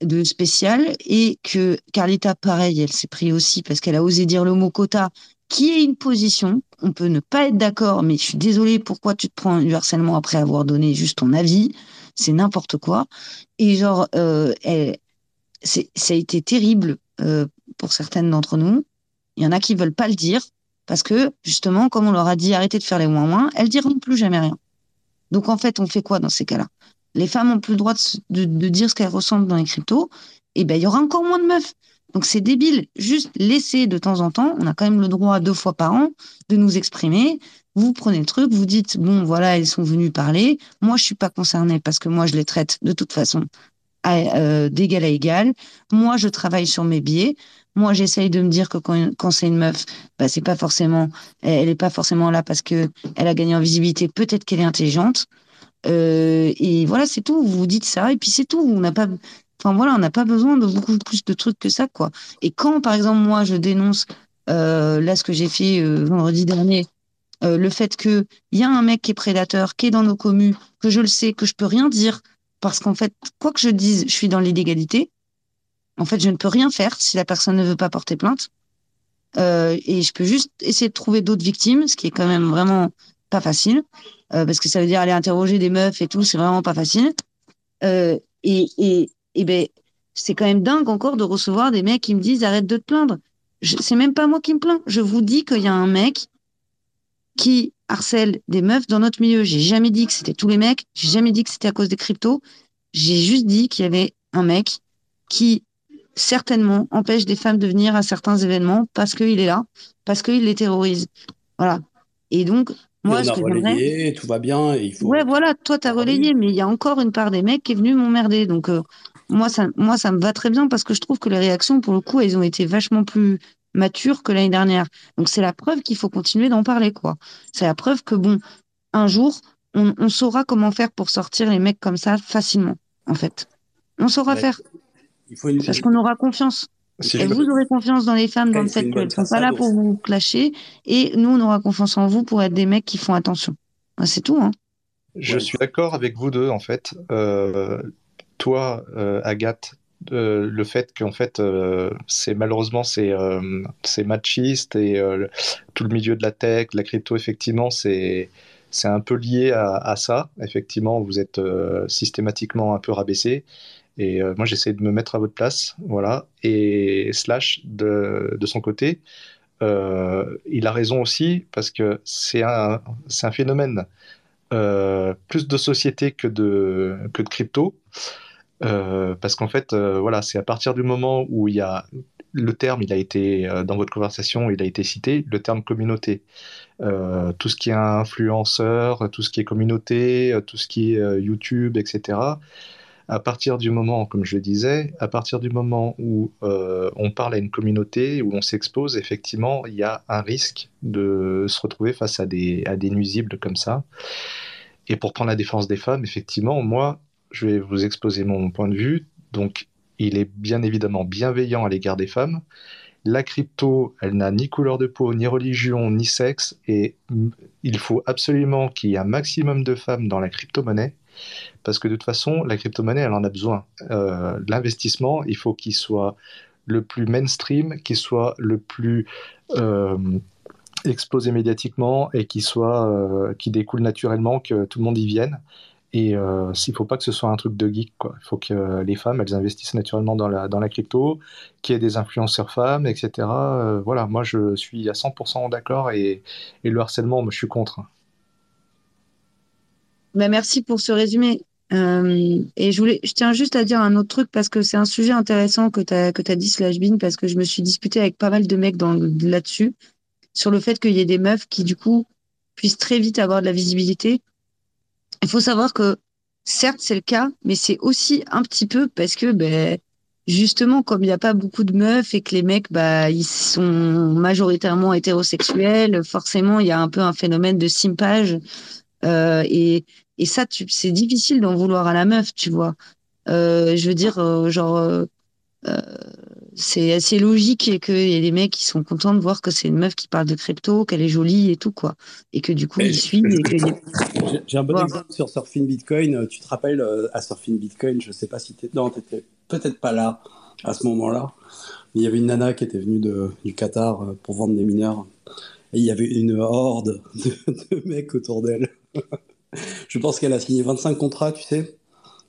de spécial et que Carlita, pareil, elle s'est pris aussi parce qu'elle a osé dire le mot quota qui est une position. On peut ne pas être d'accord, mais je suis désolée, pourquoi tu te prends du harcèlement après avoir donné juste ton avis? C'est n'importe quoi. Et genre, euh, ça a été terrible euh, pour certaines d'entre nous. Il y en a qui veulent pas le dire parce que justement, comme on leur a dit arrêtez de faire les moins moins, elles diront plus jamais rien. Donc en fait, on fait quoi dans ces cas-là? Les femmes ont plus le droit de, de dire ce qu'elles ressentent dans les cryptos. Et ben, il y aura encore moins de meufs. Donc c'est débile. Juste laisser de temps en temps, on a quand même le droit deux fois par an de nous exprimer. Vous prenez le truc, vous dites bon voilà, ils sont venus parler. Moi je suis pas concernée parce que moi je les traite de toute façon euh, d'égal à égal. Moi je travaille sur mes biais. Moi j'essaye de me dire que quand, c'est une meuf, bah c'est pas forcément, elle est pas forcément là parce que elle a gagné en visibilité. Peut-être qu'elle est intelligente. Euh, et voilà, c'est tout. Vous vous dites ça et puis c'est tout. On n'a pas, Enfin voilà, on n'a pas besoin de beaucoup plus de trucs que ça, quoi. Et quand, par exemple, moi, je dénonce euh, là ce que j'ai fait euh, vendredi dernier, euh, le fait qu'il y a un mec qui est prédateur, qui est dans nos communes, que je le sais, que je peux rien dire, parce qu'en fait, quoi que je dise, je suis dans l'illégalité. En fait, je ne peux rien faire si la personne ne veut pas porter plainte. et je peux juste essayer de trouver d'autres victimes, ce qui est quand même vraiment pas facile, parce que ça veut dire aller interroger des meufs et tout, c'est vraiment pas facile. et eh ben c'est quand même dingue encore de recevoir des mecs qui me disent arrête de te plaindre. C'est même pas moi qui me plains. Je vous dis qu'il y a un mec qui harcèle des meufs dans notre milieu. J'ai jamais dit que c'était tous les mecs. J'ai jamais dit que c'était à cause des cryptos. J'ai juste dit qu'il y avait un mec qui certainement empêche des femmes de venir à certains événements parce qu'il est là, parce qu'il les terrorise. Voilà. Et donc, moi, a relayé, tout va bien. il faut... Ouais, voilà, toi, tu as relayé, mais il y a encore une part des mecs qui est venu m'emmerder. Donc, euh, moi ça, moi, ça me va très bien parce que je trouve que les réactions, pour le coup, elles ont été vachement plus matures que l'année dernière. Donc, c'est la preuve qu'il faut continuer d'en parler, quoi. C'est la preuve que, bon, un jour, on, saura comment faire pour sortir les mecs comme ça facilement, en fait. On saura faire. Il faut une... Parce qu'on aura confiance. Si Et vous aurez confiance dans les femmes, dans le c'est fait qu'elles sont pas là pour vous clasher. Et nous, on aura confiance en vous pour être des mecs qui font attention. Ah, C'est tout, hein. Je Ouais. suis d'accord avec vous deux, en fait. Euh, toi, euh, Agathe, euh, le fait qu'en fait, euh, c'est malheureusement, c'est machiste et tout le milieu de la tech, de la crypto, effectivement, c'est c'est un peu lié à, ça. Effectivement, vous êtes systématiquement un peu rabaissé. Et moi, j'essaie de me mettre à votre place, voilà. Et Slash, de, de son côté, il a raison aussi parce que c'est un, un phénomène plus de société que de, que de crypto. Euh, parce qu'en fait, euh, voilà, c'est à partir du moment où il y a le terme, il a été euh, dans votre conversation, il a été cité, le terme communauté. Euh, tout ce qui est influenceur, tout ce qui est communauté, euh, tout ce qui est euh, YouTube, etc. À partir du moment, comme je disais, à partir du moment où euh, on parle à une communauté, où on s'expose, effectivement, il y a un risque de se retrouver face à des, à des nuisibles comme ça. Et pour prendre la défense des femmes, effectivement, moi, je vais vous exposer mon point de vue. Donc, il est bien évidemment bienveillant à l'égard des femmes. La crypto, elle n'a ni couleur de peau, ni religion, ni sexe, et mm, il faut absolument qu'il y ait un maximum de femmes dans la crypto-monnaie, parce que de toute façon, la crypto-monnaie, elle en a besoin. Euh, L'investissement, il faut qu'il soit le plus mainstream, qu'il soit le plus euh, explosé médiatiquement et qui soit euh, découle naturellement, que tout le monde y vienne. Et euh, il ne faut pas que ce soit un truc de geek. Il faut que les femmes, elles investissent naturellement dans la, dans la crypto, qu'il y ait des influenceurs femmes, etc. Euh, voilà, moi je suis à 100% d'accord et, le harcèlement, je suis contre. Bah, merci pour ce résumé. Euh, et je voulais, je tiens juste à dire un autre truc parce que c'est un sujet intéressant que tu as, que t'as dit, Slashbin, parce que je me suis disputée avec pas mal de mecs là-dessus, sur le fait qu'il y ait des meufs qui, du coup, puissent très vite avoir de la visibilité. Il faut savoir que, certes, c'est le cas, mais c'est aussi un petit peu parce que, ben, justement, comme il n'y a pas beaucoup de meufs et que les mecs, bah, ils sont majoritairement hétérosexuels, forcément, il y a un peu un phénomène de simpage. Euh, et, et ça, c'est difficile d'en vouloir à la meuf, tu vois. Euh, je veux dire, euh, genre, euh, c'est assez logique et qu'il y ait des mecs qui sont contents de voir que c'est une meuf qui parle de crypto, qu'elle est jolie et tout, quoi. Et que du coup, ils suivent J'ai- un bon Voilà. exemple sur Surfing Bitcoin. Tu te rappelles à Surfing Bitcoin, je sais pas si tu Non, t'étais peut-être pas là à ce moment-là. Mais il y avait une nana qui était venue de, du Qatar pour vendre des mineurs. Et il y avait une horde de, de mecs autour d'elle. je pense qu'elle a signé 25 contrats, tu sais.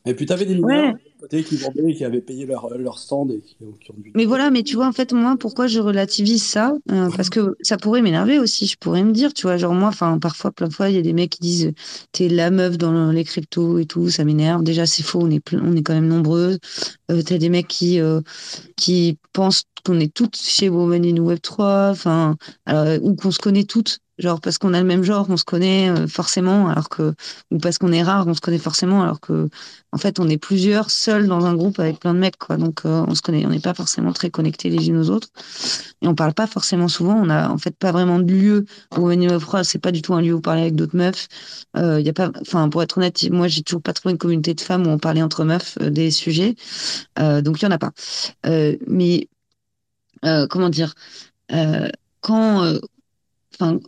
Et puis t'avais des mineurs Ouais. côté qui vendaient, qui avaient payé leur, leur stand et qui, qui ont dû. Mais voilà, mais tu vois, en fait, moi, pourquoi je relativise ça Euh, Parce que ça pourrait m'énerver aussi. Je pourrais me dire, tu vois, genre moi, enfin, parfois, plein de fois, il y a des mecs qui disent t'es la meuf dans les cryptos et tout, ça m'énerve. Déjà, c'est faux, on est, on est quand même nombreuses. Euh, T'as des mecs qui, euh, qui pensent qu'on est toutes chez Women in Web 3, enfin, ou qu'on se connaît toutes. Genre, parce qu'on a le même genre, on se connaît euh, forcément, alors que, ou parce qu'on est rare, on se connaît forcément, alors que, en fait, on est plusieurs seuls dans un groupe avec plein de mecs, quoi. Donc, euh, on se connaît, on n'est pas forcément très connectés les unes aux autres. Et on parle pas forcément souvent. On a, en fait, pas vraiment de lieu où Women Web 3, c'est pas du tout un lieu où parler avec d'autres meufs. Euh, y a pas, enfin, pour être honnête, moi, j'ai toujours pas trouvé une communauté de femmes où on parlait entre meufs euh, des sujets. Donc, il y en a pas. Mais, comment dire, quand, euh,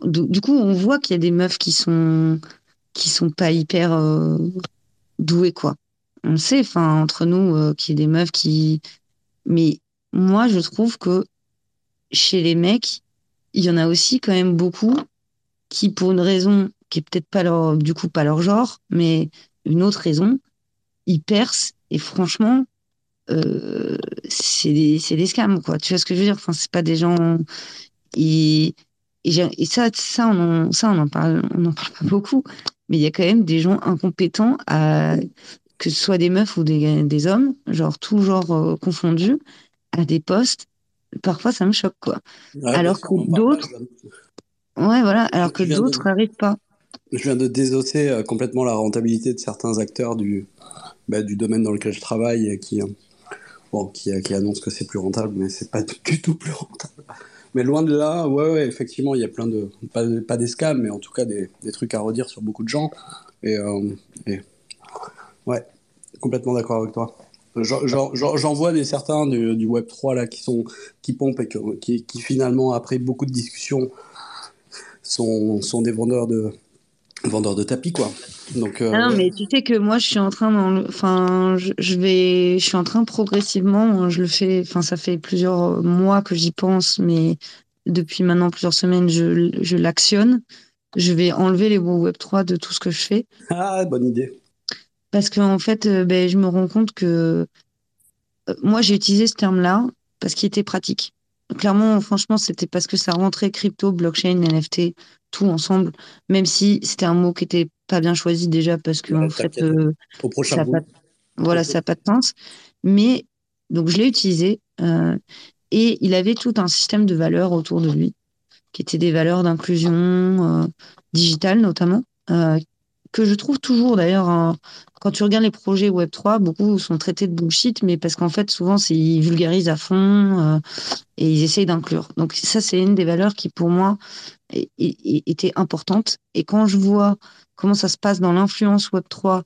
du, coup, on voit qu'il y a des meufs qui sont, qui sont pas hyper euh, douées, quoi. On sait, enfin, entre nous, euh, qu'il y ait des meufs qui. Mais moi, je trouve que chez les mecs, il y en a aussi quand même beaucoup qui, pour une raison qui est peut-être pas leur, du coup, pas leur genre, mais une autre raison, ils percent et franchement, euh, c'est des, des scams, quoi. Tu vois ce que je veux dire? Enfin, c'est pas des gens, et, ça, ça, on en, ça, on en parle, on en parle pas beaucoup, mais il y a quand même des gens incompétents à, que ce soit des meufs ou des, des hommes, genre tout genre euh, confondu, à des postes. Parfois, ça me choque, quoi. Ouais, alors que d'autres-. Ouais, voilà. Alors que d'autres n'arrivent pas. Je viens de désosser euh, complètement la rentabilité de certains acteurs du, bah, du domaine dans lequel je travaille qui, euh, bon, qui, euh, qui annoncent que c'est plus rentable, mais c'est pas du tout plus rentable. Mais loin de là, ouais, effectivement, il y a plein de, pas, pas des scams, mais en tout cas des, des trucs à redire sur beaucoup de gens. Et, euh, ouais, complètement d'accord avec toi. J'en vois des certains du, Web 3 là qui sont qui pompent et qui, qui, finalement après beaucoup de discussions sont, sont des vendeurs de vendeurs de tapis quoi. Donc euh, non mais tu sais que moi je suis en train enfin je, vais je suis en train progressivement je le fais enfin ça fait plusieurs mois que j'y pense mais depuis maintenant plusieurs semaines je, je l'actionne. Je vais enlever les Web 3 de tout ce que je fais. Ah bonne idée. Parce qu'en en fait, euh, ben, je me rends compte que euh, moi, j'ai utilisé ce terme-là parce qu'il était pratique. Clairement, franchement, c'était parce que ça rentrait crypto, blockchain, NFT, tout ensemble, même si c'était un mot qui était pas bien choisi déjà parce que en fait, euh, au prochain ça pas, voilà, ça n'a pas de sens. Mais donc je l'ai utilisé et il avait tout un système de valeurs autour de lui, qui étaient des valeurs d'inclusion digitale notamment, que je trouve toujours d'ailleurs, quand tu regardes les projets Web3, beaucoup sont traités de bullshit, mais parce qu'en fait, souvent, ils vulgarisent à fond euh, et ils essayent d'inclure. Donc ça, c'est une des valeurs qui, pour moi, était importante. Et quand je vois comment ça se passe dans l'influence Web3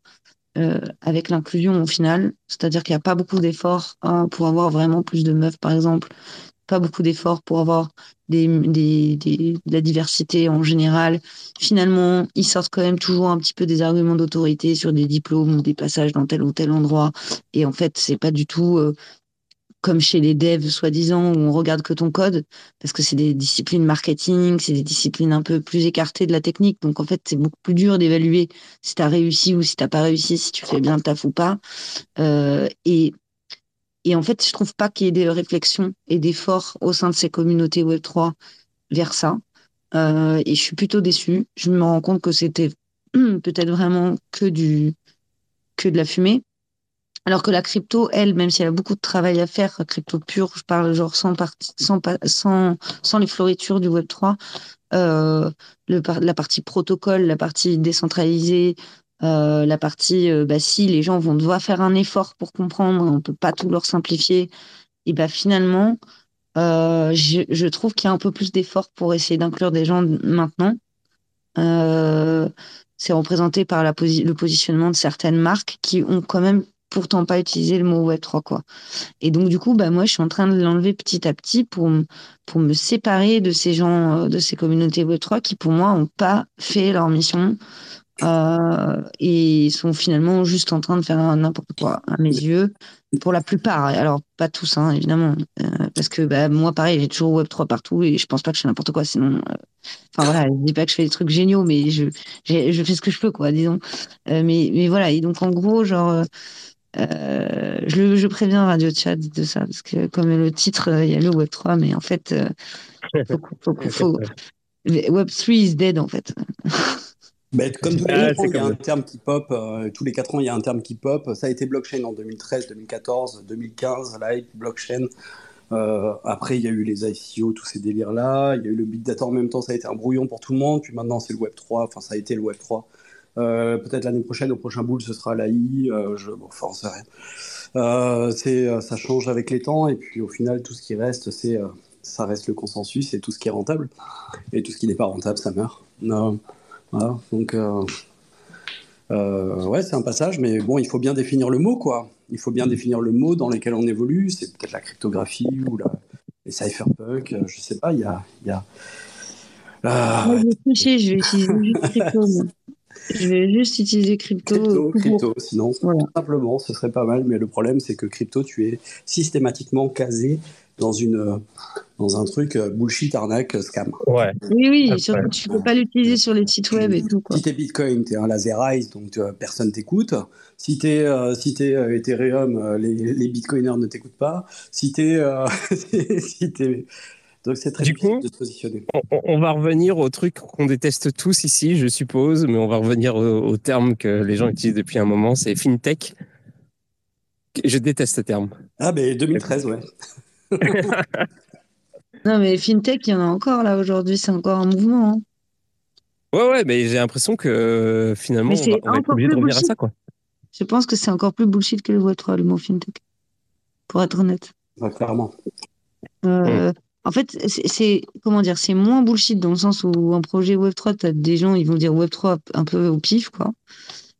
euh, avec l'inclusion au final, c'est-à-dire qu'il n'y a pas beaucoup d'efforts pour avoir vraiment plus de meufs, par exemple, pas beaucoup d'efforts pour avoir des, des, des, de la diversité en général. Finalement, ils sortent quand même toujours un petit peu des arguments d'autorité sur des diplômes ou des passages dans tel ou tel endroit. Et en fait, c'est pas du tout euh, comme chez les devs, soi-disant, où on regarde que ton code, parce que c'est des disciplines marketing, c'est des disciplines un peu plus écartées de la technique. Donc, en fait, c'est beaucoup plus dur d'évaluer si tu as réussi ou si tu pas réussi, si tu fais bien le taf ou pas. Euh, et et en fait, je trouve pas qu'il y ait des réflexions et d'efforts au sein de ces communautés Web3 vers ça. Euh, et je suis plutôt déçue. Je me rends compte que c'était peut-être vraiment que du que de la fumée. Alors que la crypto, elle, même si elle a beaucoup de travail à faire, crypto pure, je parle genre sans, sans, sans, sans les floritures du Web3, euh, le, la partie protocole, la partie décentralisée, euh, la partie, euh, bah, si les gens vont devoir faire un effort pour comprendre, on peut pas tout leur simplifier. Et bah finalement, euh, je, trouve qu'il y a un peu plus d'efforts pour essayer d'inclure des gens maintenant. c'est représenté par le positionnement de certaines marques qui ont quand même pourtant pas utilisé le mot Web3 quoi. Et donc du coup bah moi je suis en train de l'enlever petit à petit pour pour me séparer de ces gens de ces communautés Web3 qui pour moi ont pas fait leur mission euh, et ils sont finalement juste en train de faire n'importe quoi à mes yeux pour la plupart. Alors pas tous hein, évidemment. Euh, parce que bah, moi pareil j'ai toujours web 3 partout et je pense pas que je fais n'importe quoi sinon euh, enfin voilà je dis pas que je fais des trucs géniaux mais je je fais ce que je peux quoi disons. Mais mais voilà et donc en gros genre je, je préviens Radio Chat de ça parce que comme le titre il y a le web 3 mais en fait faut, faut, faut, web 3 is dead en fait comme tous les ah, ans, il y a un terme qui pop. Euh, tous les 4 ans, il y a un terme qui pop. Ça a été blockchain en 2013, 2014, 2015, live, blockchain. Euh, après, il y a eu les ICO, tous ces délires-là. Il y a eu le big data en même temps, ça a été un brouillon pour tout le monde. Puis maintenant, c'est le Web 3. Enfin, ça a été le Web 3. Euh, peut-être l'année prochaine, au prochain boule, ce sera l'AI. je, bon, enfin, on sait rien. ça change avec les temps. Et puis, au final, tout ce qui reste, c'est, ça reste le consensus et tout ce qui est rentable. Et tout ce qui n'est pas rentable, ça meurt. Non donc, euh, euh, ouais, c'est un passage, mais bon, il faut bien définir le mot, quoi. Il faut bien définir le mot dans lequel on évolue. C'est peut-être la cryptographie ou la, les cypherpunks, euh, je sais pas. Il y a. Y a je vais tricher, je vais utiliser juste crypto. Je vais juste utiliser crypto. Crypto, crypto sinon, simplement, ce serait pas mal. Mais le problème, c'est que crypto, tu es systématiquement casé dans une dans un truc euh, bullshit arnaque scam. Ouais. Oui oui, surtout tu peux pas l'utiliser sur les sites web et tout quoi. Si t'es Bitcoin, t'es un Laserize donc euh, personne t'écoute. Si t'es euh, si es, Ethereum, les, les Bitcoiners ne t'écoutent pas. Si t'es si t'es donc c'est très difficile de se positionner. On, va revenir au truc qu'on déteste tous ici, je suppose, mais on va revenir au, au terme que les gens utilisent depuis un moment, c'est fintech. Je déteste ce terme. Ah ben 2013 ouais. non, mais FinTech, il y en a encore là aujourd'hui, c'est encore un mouvement. Hein. Ouais, ouais, mais j'ai l'impression que finalement, on va, être obligé de revenir à ça. Quoi. Je pense que c'est encore plus bullshit que le Web3, le mot FinTech. Pour être honnête. clairement. Euh, hmm. En fait, c'est comment dire, c'est moins bullshit dans le sens où un projet Web3, tu as des gens, ils vont dire Web3 un peu au pif, quoi.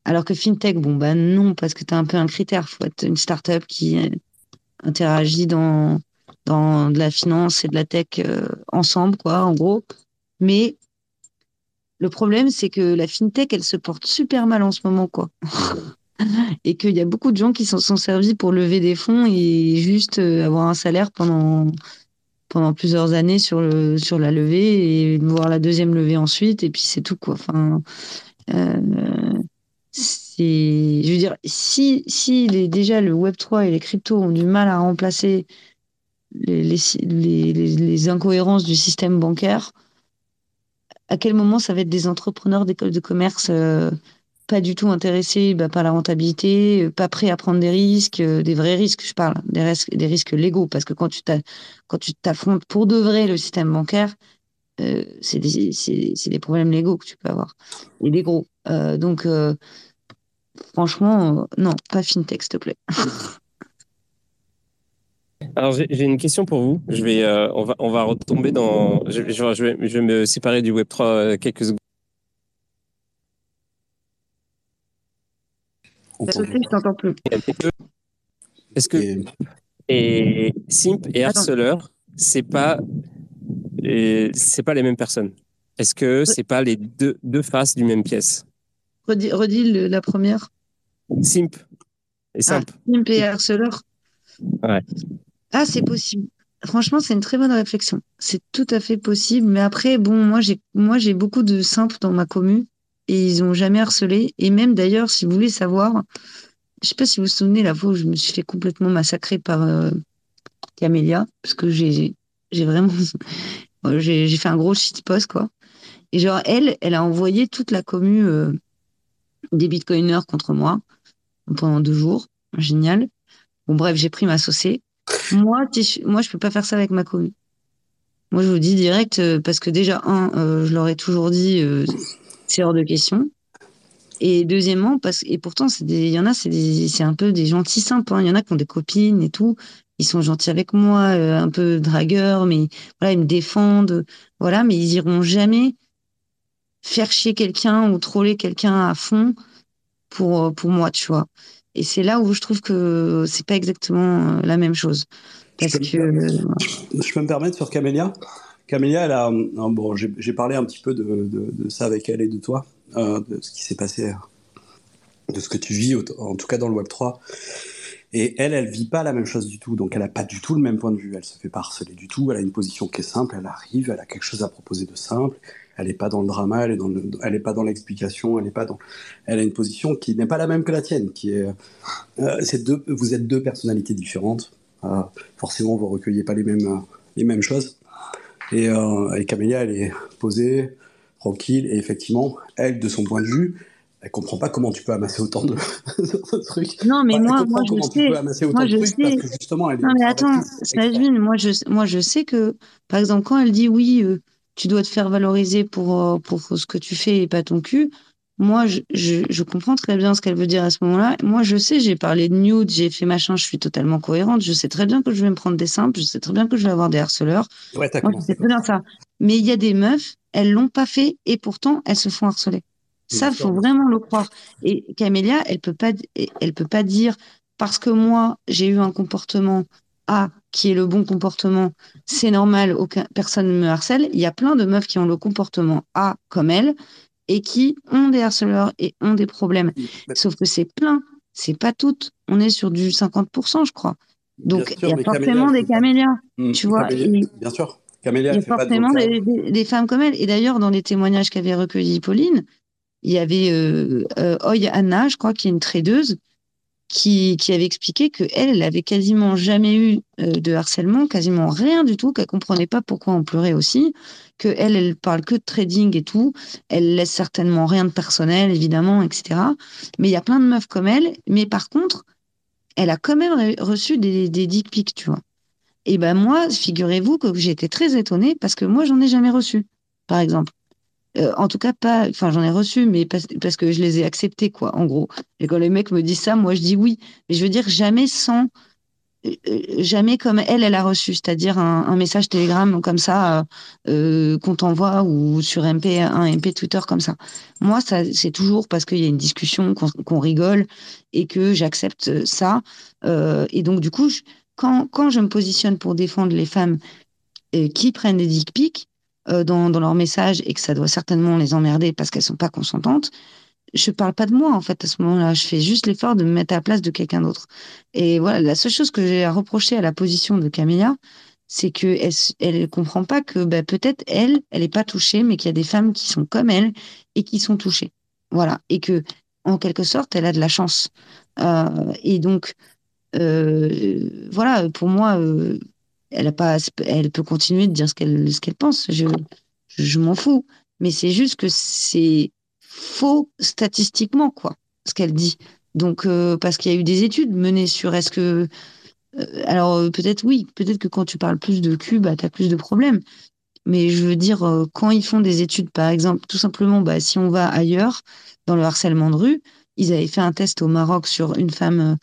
Alors que FinTech, bon, bah non, parce que tu as un peu un critère. faut être une startup qui interagit dans, dans de la finance et de la tech euh, ensemble, quoi, en gros. Mais le problème, c'est que la FinTech, elle se porte super mal en ce moment, quoi. et qu'il y a beaucoup de gens qui s'en sont servis pour lever des fonds et juste euh, avoir un salaire pendant pendant plusieurs années sur le sur la levée et voir la deuxième levée ensuite et puis c'est tout quoi enfin euh, c'est je veux dire si si déjà le Web 3 et les cryptos ont du mal à remplacer les, les, incohérences du système bancaire à quel moment ça va être des entrepreneurs d'écoles de commerce euh, pas du tout intéressés bah, par la rentabilité, euh, pas prêts à prendre des risques, euh, des vrais risques, je parle, des risques, des risques légaux, parce que quand tu t'affrontes pour de vrai le système bancaire, c'est des, des, problèmes légaux que tu peux avoir et des gros. donc franchement, non, pas fintech, s'il te plaît. Alors j'ai une question pour vous. Je vais, on va, on va retomber dans. Je, je, vais, je vais me séparer du Web 3 quelques secondes. je t'entends plus. Est-ce que et Simp et harceleur, c'est pas c'est pas les mêmes personnes Est-ce que c'est pas les deux, deux faces d'une même pièce? Redis, redis la première. Simp et ah, Simp. simp et harceleur. Ouais. Ah, c'est possible. Franchement, c'est une très bonne réflexion. C'est tout à fait possible. Mais après, bon, moi, j'ai, beaucoup de simp dans ma commune et ils ont jamais harcelé. Et même d'ailleurs, si vous voulez savoir, je sais pas si vous vous souvenez la fois où je me suis fait complètement massacrer par euh, Camélia, parce que j'ai vraiment j'ai fait un gros shitpost quoi. Et genre elle, elle a envoyé toute la commu euh, des bitcoiners contre moi pendant deux jours, génial. Bon bref, j'ai pris ma saucée. Moi, moi, je peux pas faire ça avec ma commu. Moi, je vous dis direct euh, parce que déjà un, je leur ai toujours dit c'est hors de question. Et deuxièmement, parce et pourtant, il y en a, c'est un peu des gentils simples. Hein. Il y en a qui ont des copines et tout. Ils sont gentils avec moi, euh, un peu dragueurs, mais voilà, ils me défendent. Voilà, mais ils iront jamais faire chier quelqu'un ou troller quelqu'un à fond pour, pour moi, tu vois. Et c'est là où je trouve que c'est pas exactement euh, la même chose. Parce je, peux que, je peux me permettre sur Camélia? Camélia, elle a, euh, bon, j'ai parlé un petit peu de, ça avec elle et de toi, euh, de ce qui s'est passé, de ce que tu vis, en tout cas dans le Web 3. Et elle, elle vit pas la même chose du tout, donc elle a pas du tout le même point de vue. Elle se fait pas harceler du tout. Elle a une position qui est simple. Elle arrive, elle a quelque chose à proposer de simple. Elle n'est pas dans le drama, elle est dans elle est pas dans l'explication, elle est pas dans, elle a une position qui n'est pas la même que la tienne, qui est, euh, deux, vous êtes deux personnalités différentes. forcément, vous recueillez pas les mêmes, les mêmes choses. Et, euh, Camélia, elle est posée, tranquille, et effectivement, elle, de son point de vue, elle comprend pas comment tu peux amasser autant de, trucs. Non, mais moi, moi, je sais. moi, je sais. Parce que justement, elle non, mais attends, Sajvin, moi, je, moi, je sais que, par exemple, quand elle dit oui, euh, tu dois te faire valoriser pour, euh, pour ce que tu fais et pas ton cul, moi, je, je, comprends très bien ce qu'elle veut dire à ce moment-là. Moi, je sais, j'ai parlé de nude, j'ai fait machin, je suis totalement cohérente. Je sais très bien que je vais me prendre des simples, je sais très bien que je vais avoir des harceleurs. Ouais, moi, je sais très bien ça. Mais il y a des meufs, elles l'ont pas fait et pourtant, elles se font harceler. Ça, il faut vraiment le croire. Et Camélia, elle peut pas, elle peut pas dire parce que moi, j'ai eu un comportement A qui est le bon comportement, c'est normal, aucun, personne ne me harcèle. Il y a plein de meufs qui ont le comportement A comme elle, et qui ont des harceleurs et ont des problèmes. Sauf que c'est plein, c'est pas toutes. On est sur du 50%, je crois. Donc il y a forcément des camélias, hmm, tu vois. bien sûr. Camélia, il y a forcément des, femmes comme elle. Et d'ailleurs, dans les témoignages qu'avait recueilli Pauline, il y avait euh, euh, Oy Anna, je crois, qui est une tradeuse, qui, avait expliqué que elle, avait quasiment jamais eu euh, de harcèlement, quasiment rien du tout, qu'elle comprenait pas pourquoi on pleurait aussi, que elle, elle parle que de trading et tout, elle laisse certainement rien de personnel, évidemment, etc. Mais il y a plein de meufs comme elle, mais par contre, elle a quand même reçu des, des dick pics, tu vois. Et ben moi, figurez-vous que été très étonnée parce que moi, j'en ai jamais reçu, par exemple. Euh, en tout cas, pas. Enfin, j'en ai reçu, mais parce, que je les ai acceptés, quoi, en gros. Et quand les mecs me disent ça, moi, je dis oui. Mais je veux dire, jamais sans jamais comme elle, elle a reçu, c'est-à-dire un, message Telegram comme ça euh, qu'on t'envoie ou sur MP, un MP Twitter comme ça. Moi, ça, c'est toujours parce qu'il y a une discussion, qu'on, rigole et que j'accepte ça. et donc, du coup, quand, quand je me positionne pour défendre les femmes qui prennent des dick pics dans, dans leurs messages et que ça doit certainement les emmerder parce qu'elles sont pas consentantes, je parle pas de moi en fait à ce moment-là. Je fais juste l'effort de me mettre à la place de quelqu'un d'autre. Et voilà, la seule chose que j'ai à reprocher à la position de Camilla, c'est que elle, elle comprend pas que bah, peut-être elle, elle est pas touchée, mais qu'il y a des femmes qui sont comme elle et qui sont touchées. Voilà, et que en quelque sorte, elle a de la chance. Euh, et donc, euh, voilà, pour moi, euh, elle a pas, elle peut continuer de dire ce qu'elle ce qu'elle pense. Je, je m'en fous. Mais c'est juste que c'est faux statistiquement, quoi, ce qu'elle dit. Donc, euh, parce qu'il y a eu des études menées sur est-ce que. Euh, alors, euh, peut-être oui, peut-être que quand tu parles plus de cul, bah, tu as plus de problèmes. Mais je veux dire, quand ils font des études, par exemple, tout simplement, bah, si on va ailleurs, dans le harcèlement de rue, ils avaient fait un test au Maroc sur une femme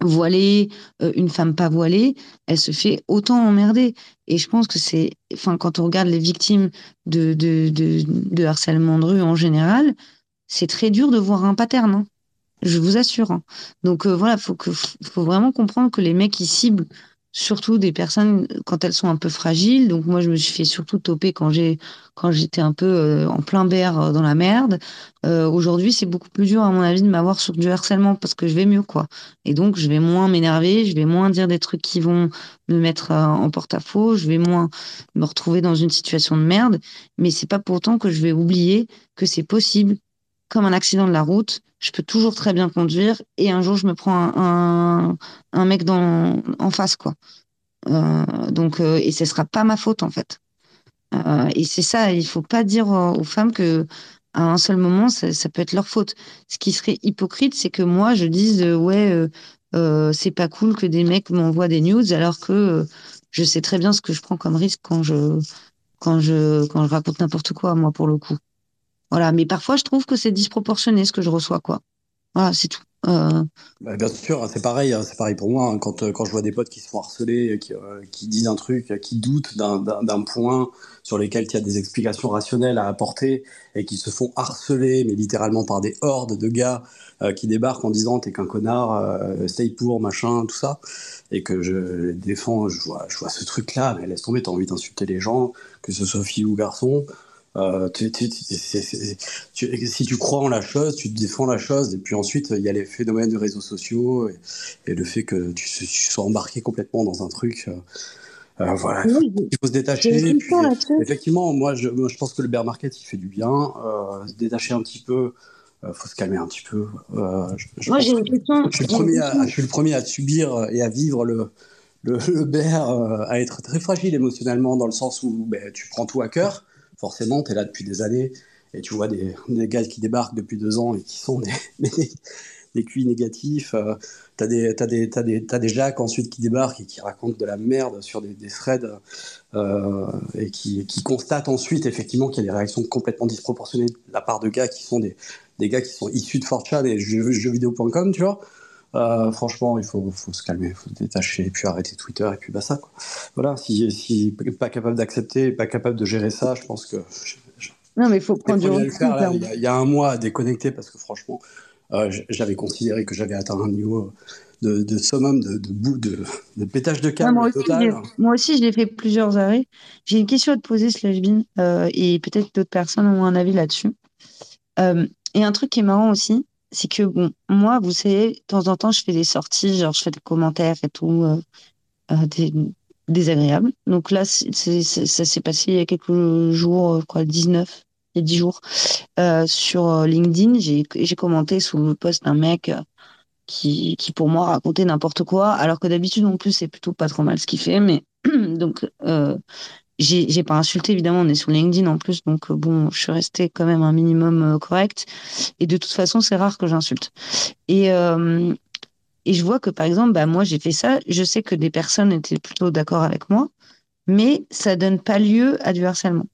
voilée, euh, une femme pas voilée, elle se fait autant emmerder. Et je pense que c'est, enfin, quand on regarde les victimes de, de, de, de harcèlement de rue en général, c'est très dur de voir un pattern. Hein. Je vous assure. Hein. Donc euh, voilà, faut que, faut vraiment comprendre que les mecs qui ciblent surtout des personnes quand elles sont un peu fragiles. Donc moi, je me suis fait surtout toper quand j'ai quand j'étais un peu euh, en plein berre euh, dans la merde. Euh, Aujourd'hui, c'est beaucoup plus dur à mon avis de m'avoir sur du harcèlement parce que je vais mieux quoi. Et donc je vais moins m'énerver, je vais moins dire des trucs qui vont me mettre euh, en porte-à-faux, je vais moins me retrouver dans une situation de merde. Mais c'est pas pour autant que je vais oublier que c'est possible comme un accident de la route, je peux toujours très bien conduire et un jour je me prends un, un, mec dans, en face quoi. Euh, donc euh, et ce sera pas ma faute en fait. Euh, et c'est ça, il faut pas dire aux femmes que à un seul moment ça, peut être leur faute. Ce qui serait hypocrite, c'est que moi je dise ouais c'est pas cool que des mecs m'envoient des news alors que je sais très bien ce que je prends comme risque quand je quand je quand je raconte n'importe quoi moi pour le coup. Voilà, mais parfois je trouve que c'est disproportionné ce que je reçois, quoi. Voilà, c'est tout. Euh... Bah, bien sûr, c'est pareil, hein, c'est pareil pour moi. Hein, quand, euh, quand je vois des potes qui se font harceler, qui, euh, qui disent un truc, qui doutent d'un point sur lequel il y a des explications rationnelles à apporter et qui se font harceler, mais littéralement par des hordes de gars qui débarquent en disant t'es qu'un connard, stay pour, machin, tout ça, et que je défends, je vois, je vois ce truc-là, mais laisse tomber, t'as envie d'insulter les gens, que ce soit fille ou garçon. Euh, si tu crois en la chose, tu défends la chose, et puis ensuite il y a les phénomènes de réseaux sociaux et, le fait que tu, sois embarqué complètement dans un truc. Euh, euh, voilà, il faut se détacher. effectivement, moi je, je, pense que le bear market il fait du bien. se détacher un petit peu, il faut se calmer un petit peu. je, moi j'ai une question. Je suis, le premier à, je suis le premier à subir et à vivre le, le, le bear, à être très fragile émotionnellement dans le sens où ben, tu prends tout à cœur forcément, tu es là depuis des années et tu vois des, gars qui débarquent depuis deux ans et qui sont des, des, QI négatifs. Euh, tu as des, t'as des, t'as des, t'as des Jacques ensuite qui débarquent et qui racontent de la merde sur des, threads euh, et qui, qui constatent ensuite effectivement qu'il y a des réactions complètement disproportionnées de la part de gars qui sont des, des gars qui sont issus de 4chan et jeuxvideo.com, tu vois. Euh, franchement, il faut, faut, se calmer, il faut se détacher, et puis arrêter Twitter, et puis bah ça. Quoi. Voilà, si, si pas capable d'accepter, pas capable de gérer ça, je pense que. non, mais il faut prendre du recul. Il y, a un mois à déconnecter parce que franchement, euh, j'avais considéré que j'avais atteint un niveau de, de summum, de, de, bout, de, de pétage de câble moi total. Aussi, moi aussi, j'ai fait plusieurs arrêts. J'ai une question à te poser, Slashbin, euh, et peut-être d'autres personnes ont un avis là-dessus. Euh, et un truc qui est marrant aussi, c'est que bon, moi, vous savez, de temps en temps, je fais des sorties, genre je fais des commentaires et tout, euh, euh des, désagréables. Donc là, ça s'est passé il y a quelques jours, quoi, 19, il y a 10 jours, euh, sur euh, LinkedIn. J'ai, commenté sous le post d'un mec euh, qui, qui, pour moi, racontait n'importe quoi, alors que d'habitude, en plus, c'est plutôt pas trop mal ce qu'il fait. Mais donc, euh, j'ai pas insulté évidemment on est sur LinkedIn en plus donc euh, bon je suis restée quand même un minimum euh, correct et de toute façon c'est rare que j'insulte. Et euh, et je vois que par exemple bah moi j'ai fait ça. Je sais que des personnes étaient plutôt d'accord avec moi mais ça donne pas lieu à du harcèlement.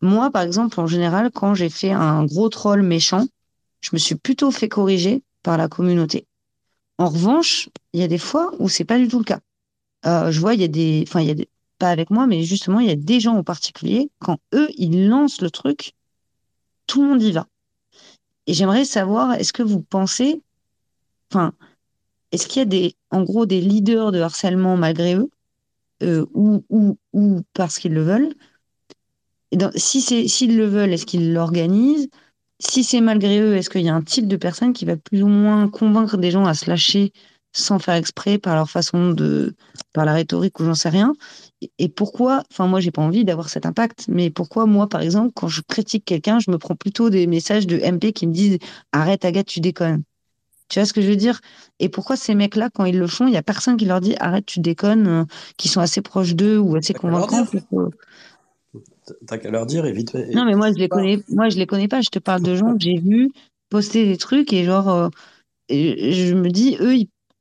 Moi par exemple en général quand j'ai fait un gros troll méchant je me suis plutôt fait corriger par la communauté. En revanche il y a des fois où c'est pas du tout le cas. Euh, je vois, il y a des, enfin, il y a des, pas avec moi, mais justement, il y a des gens en particulier, quand eux, ils lancent le truc, tout le monde y va. Et j'aimerais savoir, est-ce que vous pensez, enfin, est-ce qu'il y a des, en gros, des leaders de harcèlement malgré eux, euh, ou, parce qu'ils le veulent? Et si c'est, s'ils le veulent, est-ce qu'ils l'organisent? Si c'est malgré eux, est-ce qu'il y a un type de personne qui va plus ou moins convaincre des gens à se lâcher sans faire exprès par leur façon de, par la rhétorique ou j'en sais rien Et pourquoi, enfin moi j'ai pas envie d'avoir cet impact, mais pourquoi moi par exemple quand je critique quelqu'un, je me prends plutôt des messages de MP qui me disent arrête Agathe, tu déconnes. Tu vois ce que je veux dire? Et pourquoi ces mecs-là, quand ils le font, il y a personne qui leur dit arrête, tu déconnes, euh, qui sont assez proches d'eux ou assez convaincants T'as qu'à leur dire, évite. Non, mais moi, je les connais, moi, je les connais pas. Je te parle de gens que j'ai vus poster des trucs et genre, euh, je me dis, eux,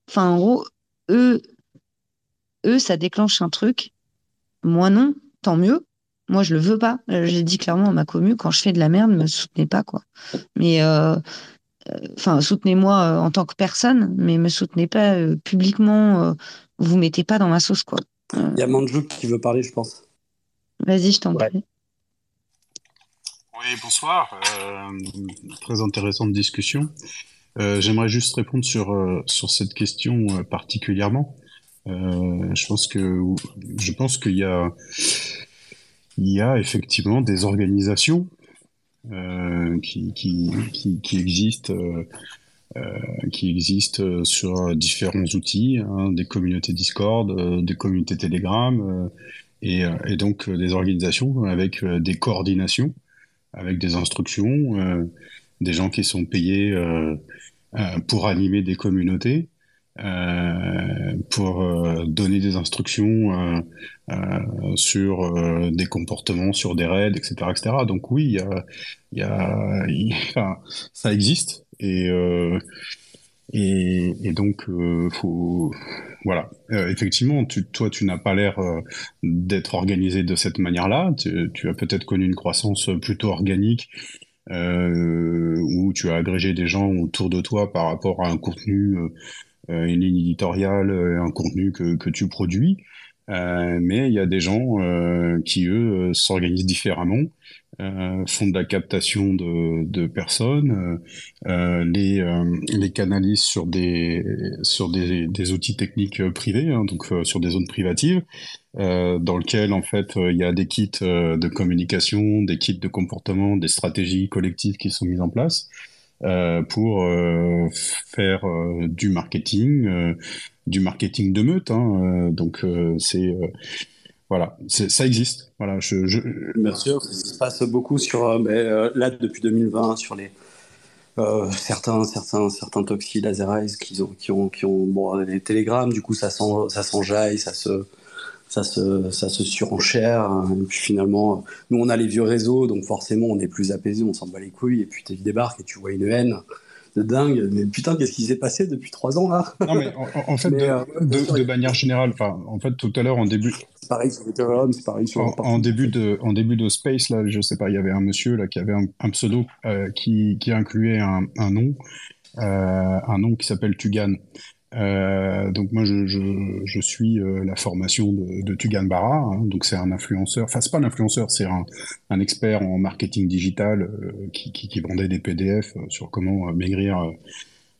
enfin, en gros, eux, eux, ça déclenche un truc. Moi, non, tant mieux. Moi, je le veux pas. Euh, j'ai dit clairement à ma commu, quand je fais de la merde, me soutenez pas, quoi. Mais, euh, enfin, soutenez-moi en tant que personne, mais me soutenez pas publiquement. vous mettez pas dans ma sauce, quoi. Il y a Manjou qui veut parler, je pense. Vas-y, je t'en prie. Oui, bonsoir. Euh, très intéressante discussion. Euh, j'aimerais juste répondre sur, euh, sur cette question particulièrement. je pense je pense qu'il y a y a effectivement des organisations qui, qui, qui, qui, existent qui existent sur différents outils, hein, des communautés Discord, des communautés Telegram, euh, et, donc euh, des organisations avec euh, des coordinations, avec des instructions, des gens qui sont payés pour animer des communautés. pour donner des instructions sur des comportements, sur des raids, etc., etc. Donc oui, y a, y y a, ça existe et et, donc, euh, faut, voilà. Euh, effectivement, toi, tu n'as pas l'air euh, d'être organisé de cette manière-là. Tu, as peut-être connu une croissance plutôt organique, euh, où tu as agrégé des gens autour de toi par rapport à un contenu, une ligne éditoriale, un contenu que, que tu produis. Mais il y a des gens qui, eux, s'organisent différemment euh, font de la captation de, personnes, euh, euh les, euh, les canalisent sur des, sur des, des outils techniques privés, hein, donc sur des zones privatives, dans lesquelles en fait il y a des kits de communication, des kits de comportement, des stratégies collectives qui sont mises en place. pour faire du marketing, du marketing de meute. Hein, donc c'est voilà, ça existe. Voilà, je, Bien sûr, ça se passe beaucoup sur, euh, euh, là depuis 2020 sur les euh, certains certains certains Toxi, Lazerize qui ont qui ont qui ont bon les télégrammes. Du coup, ça ça s'enjaille, ça se ça se ça se surenchère. Et puis finalement, nous on a les vieux réseaux, donc forcément on est plus apaisé, on s'en bat les couilles. Et puis tu débarques et tu vois une haine de dingue. Mais putain, qu'est-ce qui s'est passé depuis trois ans là Non, mais en, fait, de, manière générale, enfin, en fait, tout à l'heure, en début. C'est pareil sur Ethereum, c'est pareil sur. En, début de, en début de Space, là, je sais pas, il y avait un monsieur là qui avait un, pseudo euh, qui, qui incluait un, un nom, euh, un nom qui s'appelle Tugan. Euh, donc moi je, suis euh, la formation de, Tugan Barra, hein, donc c'est un influenceur, enfin c'est pas un influenceur, c'est un, expert en marketing digital euh, qui, vendait des PDF sur comment maigrir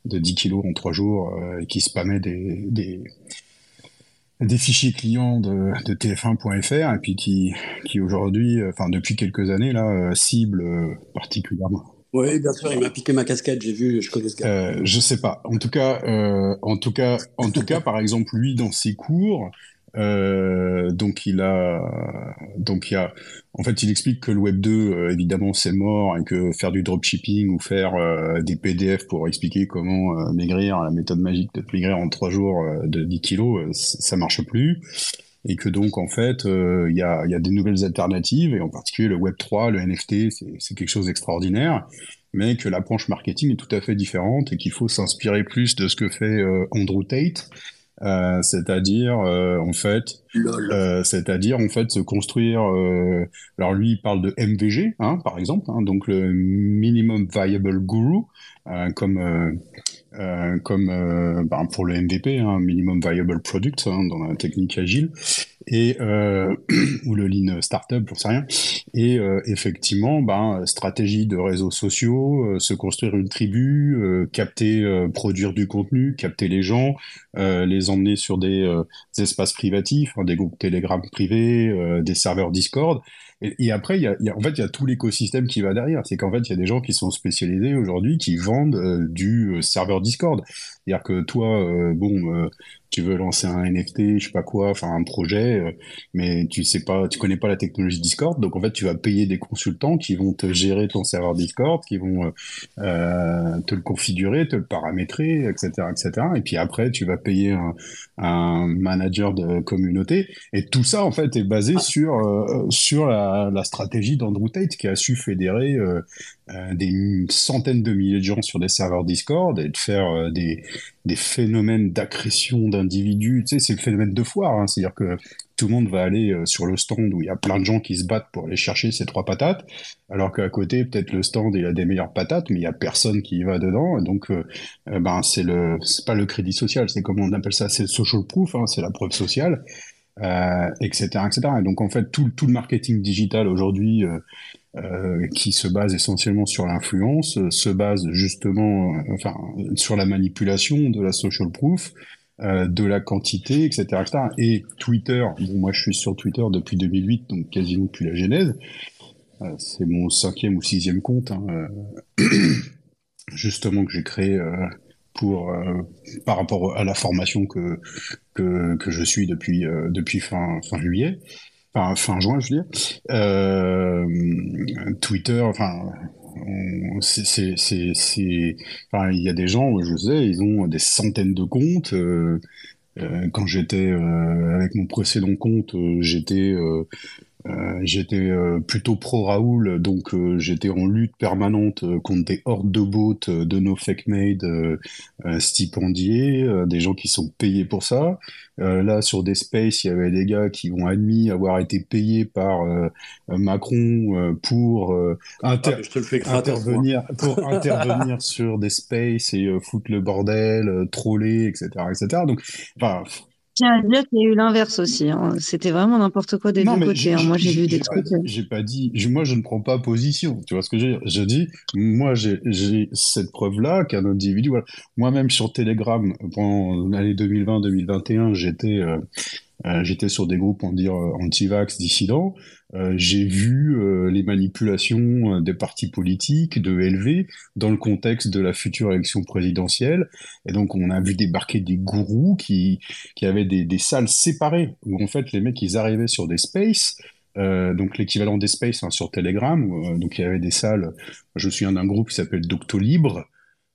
de 10 kilos en 3 jours et qui spammait des, des, fichiers clients de, de TF1.fr et puis qui, qui aujourd'hui, enfin depuis quelques années là, cible particulièrement oui, bien sûr, il m'a piqué ma casquette, j'ai vu, je connais ce gars. Euh, je sais pas. En tout cas, euh, en tout cas, en tout cas, par exemple, lui dans ses cours, euh, donc il a, donc il a, en fait, il explique que le Web 2, euh, évidemment, c'est mort et que faire du dropshipping ou faire euh, des PDF pour expliquer comment euh, maigrir, la méthode magique de maigrir en trois jours de 10 kilos, ça marche plus et que donc en fait euh, il y, a, y, a, des nouvelles alternatives et en particulier le Web 3, le NFT, c'est quelque chose d'extraordinaire, mais que l'approche marketing est tout à fait différente et qu'il faut s'inspirer plus de ce que fait euh, Andrew Tate. Euh, c'est-à-dire en fait, c'est-à-dire en fait se construire. alors lui, il parle de MVG, hein, par exemple, hein, donc le minimum viable guru, comme euh, comme euh, ben, pour le MVP, hein, Minimum Viable Product, hein, dans la technique agile, et euh, ou le Lean Startup, j'en sais rien. Et euh, effectivement, ben, stratégie de réseaux sociaux, euh, se construire une tribu, capter, produire du contenu, capter les gens, les emmener sur des, espaces privatifs, hein, des groupes Telegram privés, des serveurs Discord. Et, après, il y a, en fait, il y a tout l'écosystème qui va derrière. C'est qu'en fait, il y a des gens qui sont spécialisés aujourd'hui qui vendent du serveur Discord. C'est-à-dire que toi, bon, tu veux lancer un NFT, je sais pas quoi, enfin un projet, euh, mais tu sais pas, tu connais pas la technologie Discord, donc en fait tu vas payer des consultants qui vont te gérer ton serveur Discord, qui vont euh, euh, te le configurer, te le paramétrer, etc., etc. Et puis après tu vas payer un, un manager de communauté, et tout ça en fait est basé sur sur la, la stratégie d'Andrew Tate qui a su fédérer des centaines de milliers de gens sur des serveurs Discord et de faire des des phénomènes d'accrétion d'individus. Tu sais, c'est le phénomène de foire. Hein. C'est-à-dire que tout le monde va aller euh, sur le stand où il y a plein de gens qui se battent pour aller chercher ces trois patates, alors qu'à côté, peut-être le stand, il a des meilleures patates, mais il y a personne qui y va dedans. donc, euh, euh, ben, c'est le, c'est pas le crédit social, c'est comment on appelle ça, c'est social proof, hein, c'est la preuve sociale, etc., etc. Et donc, en fait, tout, tout le marketing digital aujourd'hui, euh, qui se base essentiellement sur l'influence, euh, se base justement, euh, enfin, sur la manipulation de la social proof, de la quantité, etc., etc. Et Twitter, bon, moi je suis sur Twitter depuis 2008, donc quasiment depuis la genèse. c'est mon cinquième ou sixième compte, hein, justement que j'ai créé pour par rapport à la formation que que, que je suis depuis depuis fin fin juillet enfin fin juin, je veux dire. Euh, Twitter, enfin, c'est, il y a des gens, je sais, ils ont des centaines de comptes. Euh, euh, quand j'étais avec mon précédent compte, j'étais euh, j'étais euh, plutôt pro Raoul, donc euh, j'étais en lutte permanente contre des hordes de bots de nos fake made stipendiés, des gens qui sont payés pour ça. là, sur des spaces, il y avait des gars qui ont admis avoir été payés par Macron ah, intervenir, pour intervenir sur des spaces et foutre le bordel, troller, etc., etc. Donc, enfin tiens à dire qu'il y a eu l'inverse aussi. Hein. C'était vraiment n'importe quoi des deux côtés. Hein. Moi, j'ai vu des trucs. Euh. J'ai pas dit. Moi, je ne prends pas position. Tu vois ce que je veux dire? Je dis, moi, j'ai cette preuve-là qu'un individu. Voilà. Moi-même sur Telegram, pendant l'année 2020-2021, j'étais. Euh, j'étais sur des groupes, on dire, anti-vax, dissidents. Euh, j'ai vu euh, les manipulations euh, des partis politiques, de LV, dans le contexte de la future élection présidentielle. Et donc, on a vu débarquer des gourous qui, avaient des, salles séparées, où en fait, les mecs, ils arrivaient sur des spaces, euh, donc l'équivalent des spaces hein, sur Telegram. Où, donc il y avait des salles. Je suis un d'un groupe qui s'appelle Doctolib,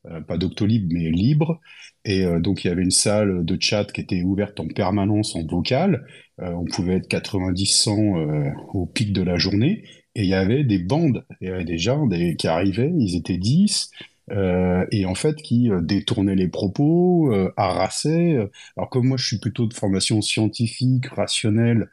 euh, pas Doctolib mais Libre. Et euh, donc il y avait une salle de chat qui était ouverte en permanence en vocal. Euh, on pouvait être 90-100 euh, au pic de la journée. Et il y avait des bandes, il y avait des gens des, qui arrivaient, ils étaient 10, euh, et en fait qui euh, détournaient les propos, euh, harassaient. Alors comme moi je suis plutôt de formation scientifique, rationnelle,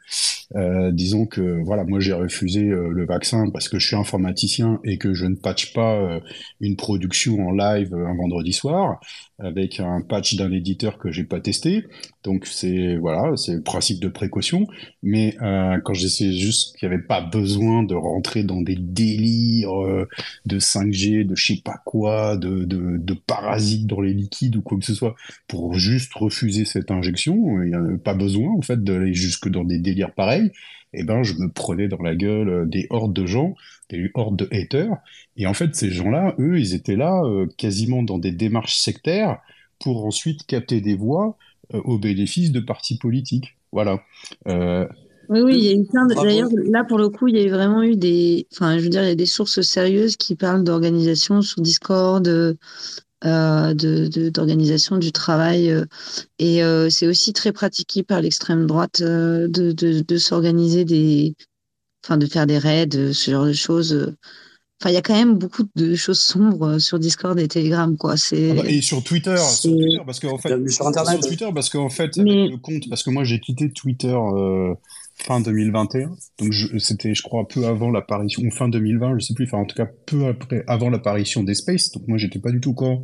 euh, disons que voilà, moi j'ai refusé le vaccin parce que je suis informaticien et que je ne patch pas une production en live un vendredi soir avec un patch d'un éditeur que j'ai pas testé. Donc c'est voilà, c'est le principe de précaution. Mais euh, quand j'essayais juste qu'il n'y avait pas besoin de rentrer dans des délires euh, de 5G, de je sais pas quoi, de, de, de, parasites dans les liquides ou quoi que ce soit, pour juste refuser cette injection, il n'y avait pas besoin en fait d'aller jusque dans des délires pareils. Et eh ben je me prenais dans la gueule euh, des hordes de gens, des hordes de haters. Et en fait ces gens-là, eux, ils étaient là euh, quasiment dans des démarches sectaires pour ensuite capter des voix euh, au bénéfice de partis politiques. Voilà. Euh, oui, oui, il y a eu plein D'ailleurs, là, pour le coup, il y a vraiment eu des. Enfin, je veux dire, il y a des sources sérieuses qui parlent d'organisation sur Discord, euh, de d'organisation du travail. et c'est aussi très pratiqué par l'extrême droite de, de s'organiser des. Enfin, de faire des raids, ce genre de choses Enfin, il y a quand même beaucoup de choses sombres sur Discord et Telegram, quoi. C'est. Ah bah, et sur Twitter, sur Twitter, parce qu'en fait, sur Internet. sur Twitter, parce qu'en fait, Mais- avec le compte, parce que moi j'ai quitté Twitter euh, fin 2021, donc c'était, je crois, peu avant l'apparition, ou fin 2020, je sais plus, enfin en tout cas peu après, avant l'apparition des Space, donc moi j'étais pas du tout au courant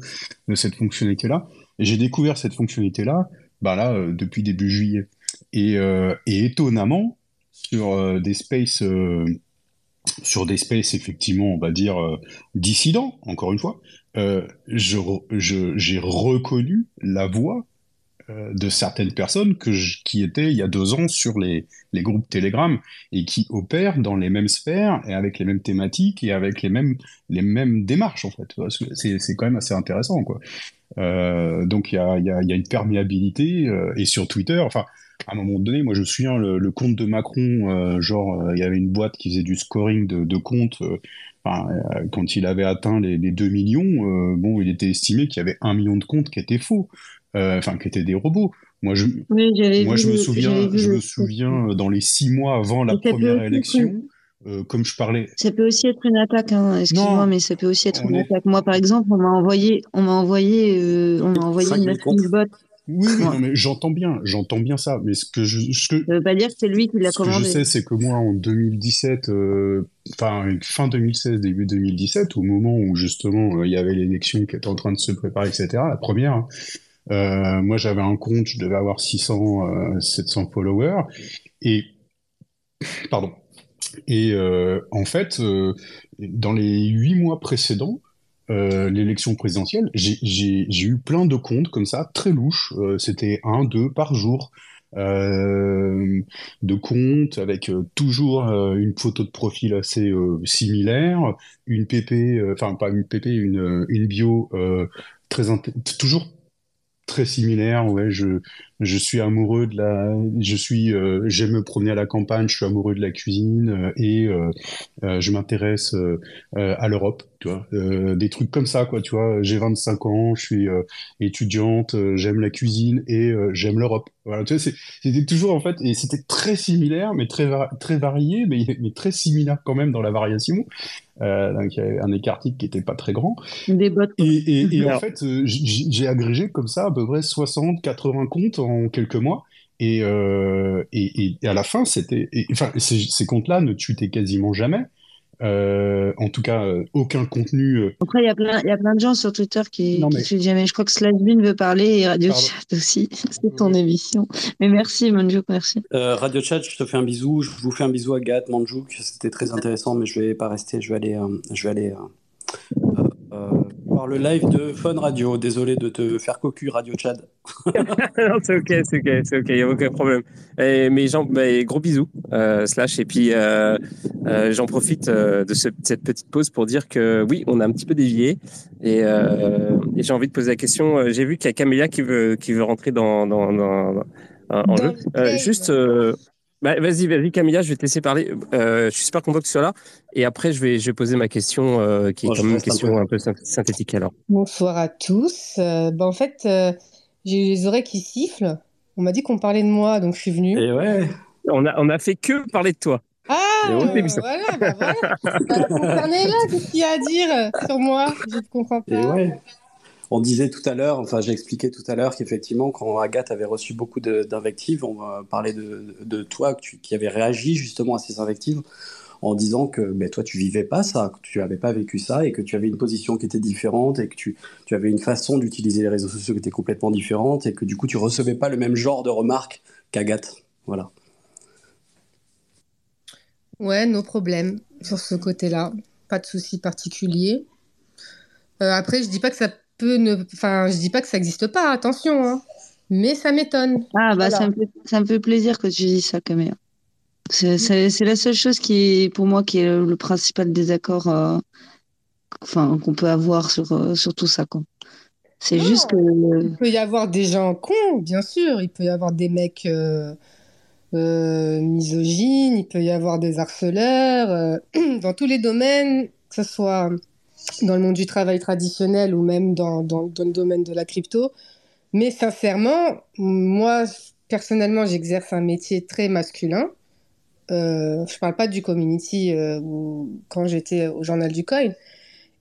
de cette fonctionnalité-là, et j'ai découvert cette fonctionnalité-là, bah là, euh, depuis début juillet. Et, euh, et étonnamment, sur euh, des Space, euh, sur des Space effectivement, on va dire euh, dissidents, encore une fois, euh, je, re- je- j'ai reconnu la voix de certaines personnes que qui étaient il y a deux ans sur les, les groupes Telegram et qui opèrent dans les mêmes sphères et avec les mêmes thématiques et avec les mêmes, les mêmes démarches en fait. C'est quand même assez intéressant quoi. Donc il y a, y, a, une perméabilité et sur Twitter, enfin à un moment donné, moi je me souviens le, le compte de Macron, euh, genre euh, il y avait une boîte qui faisait du scoring de, de comptes. euh, Enfin, euh, quand il avait atteint les, les 2 millions, euh, bon, il était estimé qu'il y avait un million de comptes qui étaient faux, euh, enfin, qui étaient des robots. Moi, je, Oui, moi, vu je me souviens, je me souviens dans les six mois avant la première élection, euh, comme je parlais. Ça peut aussi être une attaque, hein. excuse-moi, Non, mais ça peut aussi être une est- attaque. Moi, par exemple, on m'a envoyé, on m'a envoyé, euh, on m'a envoyé 5000 une comptes. Oui, non, mais j'entends bien, j'entends bien ça. Mais ce que je, ce que, Ça veut pas dire que c'est lui qui l'a ce que je commandé. sais, c'est que moi, en 2017, euh, enfin, fin 2016, début 2017, au moment où justement euh, il y avait l'élection qui était en train de se préparer, etc., la première, hein, euh, moi j'avais un compte, je devais avoir 600, euh, 700 followers, et, pardon, et en fait, dans les huit mois précédents, euh, l'élection présidentielle, j'ai- eu plein de comptes comme ça, très louches. Euh, C'était un, deux par jour. Euh, de comptes avec euh, toujours euh, une photo de profil assez similaire, une PP, enfin pas une PP, une, une bio très toujours très similaire. Ouais, je je suis amoureux de la, je suis, euh, j'aime me promener à la campagne, je suis amoureux de la cuisine euh, et euh, je m'intéresse à l'Europe, tu vois, Euh, des trucs comme ça, quoi, tu vois. J'ai 25 ans, je suis euh, étudiante, euh, j'aime la cuisine et euh, j'aime l'Europe. Voilà, tu vois, c'est- c'était toujours en fait, et c'était très similaire, mais très va- très varié, mais, mais très similaire quand même dans la variation. Euh, donc il y avait un écart type qui était pas très grand. Des bots. Et, et, et en Alors- fait, j'ai agrégé comme ça à peu près 60, 80 comptes en quelques mois. Et, euh, et, et- et à la fin, c'était, enfin, ces, ces comptes-là ne tweetaient quasiment jamais. Euh, en tout cas, euh, aucun contenu. euh, Après, il y a plein, il y a plein de gens sur Twitter qui, Non, qui mais- tweetent jamais. Je crois que Slashbin veut parler et Radio Pardon. Chat aussi. C'est ton émission. Mais merci, Manjouk, merci. Euh, Radio Chat, je te fais un bisou. Je vous fais un bisou à Gat, Manjouk. C'était très intéressant, mais je vais pas rester. Je vais aller, euh, je vais aller euh, euh, euh, voir le live de Fun Radio. Désolé de te faire cocu, Radio non, c'est ok, c'est ok, c'est ok, il n'y a aucun problème. Et, mais j'en- mais gros bisous, euh, Slash. Et puis, euh, euh, j'en profite euh, de ce- cette petite pause pour dire que oui, on a un petit peu dévié. Et, euh, et j'ai envie de poser la question. J'ai vu qu'il y a Camélia qui veut, qui veut rentrer dans, dans, dans- dans- en Dans jeu. Euh, juste, euh, bah, vas-y, vas-y, Camélia, je vais te laisser parler. Euh, je suis super content que tu sois là. Et après, je vais, je vais poser ma question, euh, qui est quand même une un question peu. un peu syn- synthétique alors. Bonsoir à tous. Euh, ben, en fait, euh, j'ai eu les oreilles qui sifflent. On m'a dit qu'on parlait de moi, donc je suis venue. Et ouais. On a, on a fait que parler de toi. Ah, Et euh, voilà, bah voilà. Bah, concernez là, qu'est-ce qu'il y a à dire sur moi? Je ne comprends Et pas. ouais. On disait tout à l'heure, enfin j'ai expliqué tout à l'heure qu'effectivement quand Agathe avait reçu beaucoup d'invectives, on parler de, toi qui avait réagi justement à ces invectives en disant que toi tu vivais pas ça, que tu n'avais pas vécu ça et que tu avais une position qui était différente et que tu, tu avais une façon d'utiliser les réseaux sociaux qui était complètement différente et que du coup tu recevais pas le même genre de remarques qu'Agathe. Voilà. Ouais, nos problèmes sur ce côté-là. Pas de souci particulier. Euh, après, je dis pas que ça peut ne... Enfin, je dis pas que ça n'existe pas, attention, hein. Mais ça m'étonne. Ah, bah, Voilà. ça me fait, ça me fait plaisir que tu dises ça, Camélia. C'est, la seule chose qui pour moi, qui est le, le principal désaccord, euh, enfin, qu'on peut avoir sur, euh, sur tout ça, quoi. C'est juste que, Il peut y avoir des gens cons, bien sûr. Il peut y avoir des mecs euh, euh, misogynes, il peut y avoir des harceleurs. euh, dans tous les domaines, que ce soit dans le monde du travail traditionnel ou même dans, dans, le domaine de la crypto. Mais sincèrement, moi, personnellement, j'exerce un métier très masculin. Euh, je parle pas du community euh, quand j'étais au journal du coin.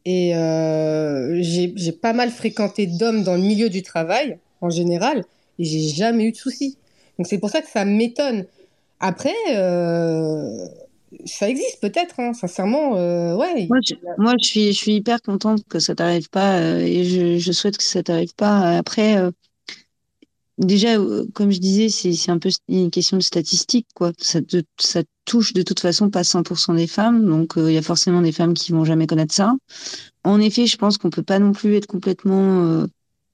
Et euh, j'ai j'ai pas mal fréquenté d'hommes dans le milieu du travail, en général, et j'ai jamais eu de soucis. Donc c'est pour ça que ça m'étonne. Après, euh, ça existe peut-être, hein, sincèrement, euh, ouais. Moi, je, moi, je suis, je suis hyper contente que ça t'arrive pas euh, et je, souhaite que ça t'arrive pas. Après, euh, déjà, comme je disais, c'est, un peu une question de statistique, quoi. Ça, te- ça touche de toute façon pas 100% des femmes, donc il y a forcément des femmes qui vont jamais connaître ça. En effet, je pense qu'on peut pas non plus être complètement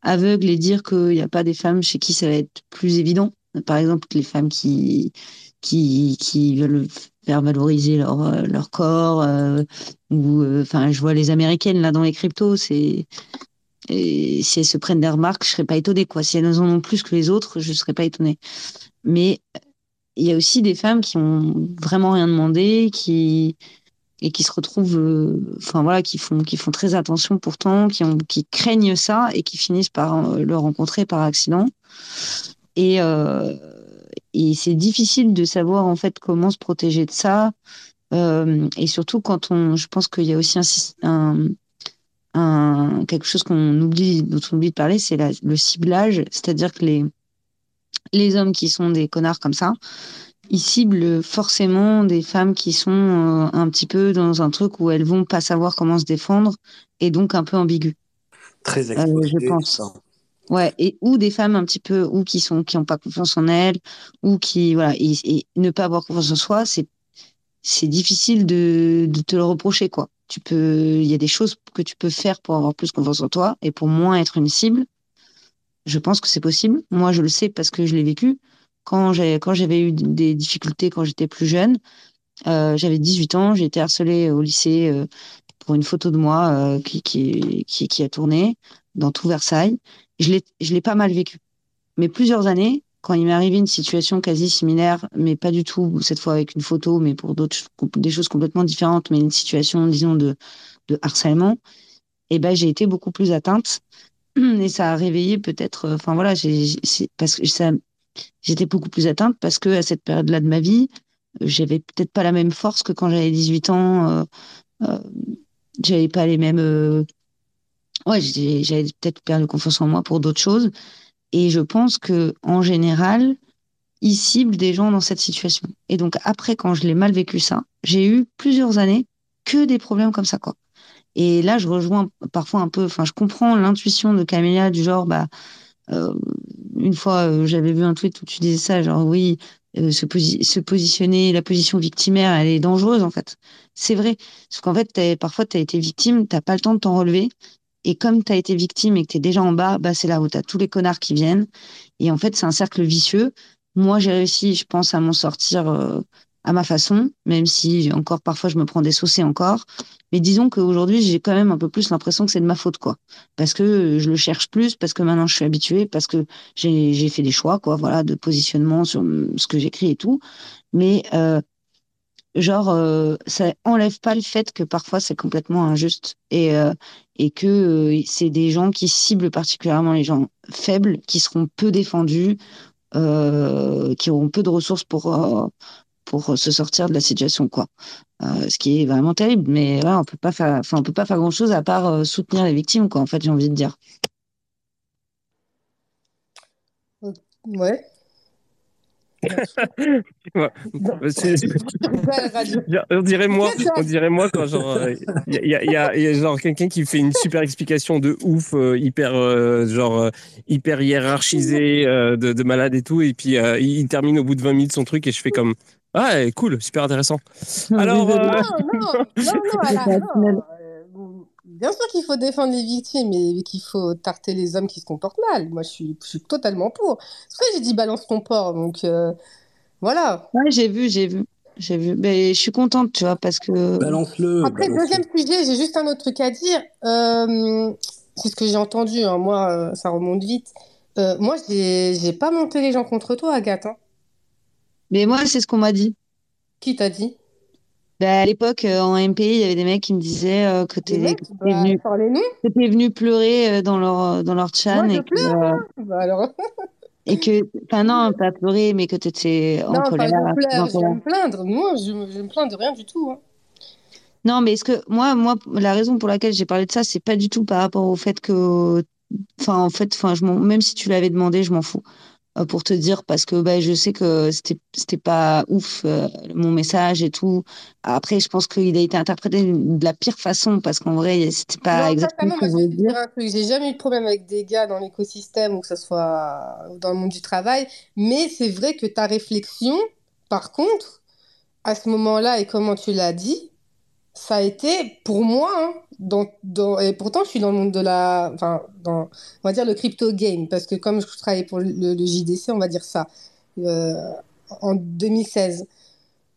aveugle et dire qu'il n'y a pas des femmes chez qui ça va être plus évident. Par exemple, les femmes qui, qui, qui veulent valoriser leur, euh, leur corps, euh, ou, euh, enfin, je vois les américaines là dans les cryptos, c'est, et si elles se prennent des remarques, je serais pas étonnée, quoi. Si elles en ont plus que les autres, je serais pas étonnée. Mais il y a aussi des femmes qui ont vraiment rien demandé, qui, et qui se retrouvent, enfin voilà, qui font, qui font très attention pourtant, qui ont, qui craignent ça et qui finissent par le rencontrer par accident. Et, et c'est difficile de savoir en fait comment se protéger de ça. Euh, et surtout quand on, je pense qu'il y a aussi un, quelque chose qu'on oublie, dont on oublie de parler, c'est le ciblage, c'est-à-dire que les les hommes qui sont des connards comme ça, ils ciblent forcément des femmes qui sont euh, un petit peu dans un truc où elles vont pas savoir comment se défendre et donc un peu ambiguës. Très Euh, exposé, je pense. Ouais, et ou des femmes un petit peu ou qui sont qui ont pas confiance en elles ou qui voilà et, ne pas avoir confiance en soi, c'est c'est difficile de de te le reprocher quoi. Tu peux il y a des choses que tu peux faire pour avoir plus confiance en toi et pour moins être une cible. Je pense que c'est possible. Moi, je le sais parce que je l'ai vécu. Quand j'ai quand j'avais eu des difficultés quand j'étais plus jeune, euh, j'avais 18 ans, j'ai été harcelée au lycée euh, pour une photo de moi euh, qui, qui, qui a tourné dans tout Versailles. Je l'ai, pas mal vécu. Mais plusieurs années, quand il m'est arrivé une situation quasi similaire, mais pas du tout cette fois avec une photo, mais pour d'autres, des choses complètement différentes, mais une situation, disons, de, de harcèlement, eh ben, j'ai été beaucoup plus atteinte. Et ça a réveillé peut-être, euh, enfin voilà, j'ai, parce que ça, j'étais beaucoup plus atteinte parce que à cette période-là de ma vie, j'avais peut-être pas la même force que quand j'avais 18 ans. Euh, euh, j'avais pas les mêmes. euh, ouais, j'avais peut-être perdu confiance en moi pour d'autres choses. Et je pense que en général, ils ciblent des gens dans cette situation. Et donc après, quand je l'ai mal vécu ça, j'ai eu plusieurs années que des problèmes comme ça, quoi. Et là, je rejoins parfois un peu, enfin, je comprends l'intuition de Camélia du genre, bah, euh, une fois, euh, j'avais vu un tweet où tu disais ça, genre oui, euh, se, posi- se positionner, la position victimaire, elle est dangereuse en fait. C'est vrai, parce qu'en fait, parfois, tu as été victime, t'as pas le temps de t'en relever, et comme tu as été victime et que tu es déjà en bas, bah, c'est là où tu as tous les connards qui viennent, et en fait, c'est un cercle vicieux. Moi, j'ai réussi, je pense, à m'en sortir euh, à ma façon, même si encore parfois je me prends des saucés encore. Mais disons qu'aujourd'hui, j'ai quand même un peu plus l'impression que c'est de ma faute, quoi. Parce que euh, je le cherche plus, parce que maintenant je suis habituée, parce que j'ai fait des choix, quoi, voilà, de positionnement sur mm, ce que j'écris et tout. Mais euh, genre, euh, ça enlève pas le fait que parfois c'est complètement injuste et euh, et que euh, c'est des gens qui ciblent particulièrement les gens faibles, qui seront peu défendus, qui auront peu de ressources pour pour se sortir de la situation, quoi. Ce qui est vraiment terrible. Mais voilà, on peut pas faire, on peut pas faire grand chose à part soutenir les victimes, quoi. En fait, j'ai envie de dire. Ouais. Ouais. On dirait moi, on dirait moi quand genre il y, a, y a- y a genre quelqu'un qui fait une super explication de ouf, euh, hyper euh, genre euh, hyper hiérarchisée euh, de, de malade et tout, et puis euh, il, termine au bout de 20 minutes son truc et je fais comme ah cool, super intéressant. Alors euh, Non, non, non, non. Bien sûr qu'il faut défendre les victimes et qu'il faut tarter les hommes qui se comportent mal. Moi, je suis, je suis totalement pour. C'est pour ça que j'ai dit balance ton porc. Donc, euh, voilà. Ouais, j'ai vu, j'ai vu, j'ai vu. Mais je suis contente, tu vois, parce que. Balance-le. Après, deuxième sujet, j'ai juste un autre truc à dire. Euh, c'est ce que j'ai entendu. hein. Moi, euh, ça remonte vite. Euh, moi, j'ai j'ai pas monté les gens contre toi, Agathe. hein. Mais moi, c'est ce qu'on m'a dit. Qui t'a dit? Bah, à l'époque, euh, en MP, il y avait des mecs qui me disaient euh, que t'es t'étais Bah, venu, les t'étais venu pleurer euh, dans leur dans leur chan Moi, et je que, pleure. hein. Bah, alors. Et que, enfin non, pas pleurer, mais que tu étais en Non, pas colère. en pleurs, je vais me plaindre. Moi, je, je me plains de rien du tout. hein. Non, mais est-ce que moi, moi, la raison pour laquelle j'ai parlé de ça, c'est pas du tout par rapport au fait que, enfin, en fait, enfin, je m'en- même si tu l'avais demandé, je m'en fous. Euh, pour te dire, parce que bah, je sais que c'était c'était pas ouf euh, mon message et tout. Après, je pense qu'il a été interprété de la pire façon, parce qu'en vrai, c'était pas Non, exactement ce que je voulais dire dire. un truc. J'ai jamais eu de problème avec des gars dans l'écosystème ou que ce soit dans le monde du travail. Mais c'est vrai que ta réflexion, par contre, à ce moment-là et comment tu l'as dit, ça a été pour moi, hein, dans, et pourtant je suis dans le monde de la, enfin, dans, on va dire le crypto game, parce que comme je travaillais pour le, JDC, on va dire ça, euh, en 2016.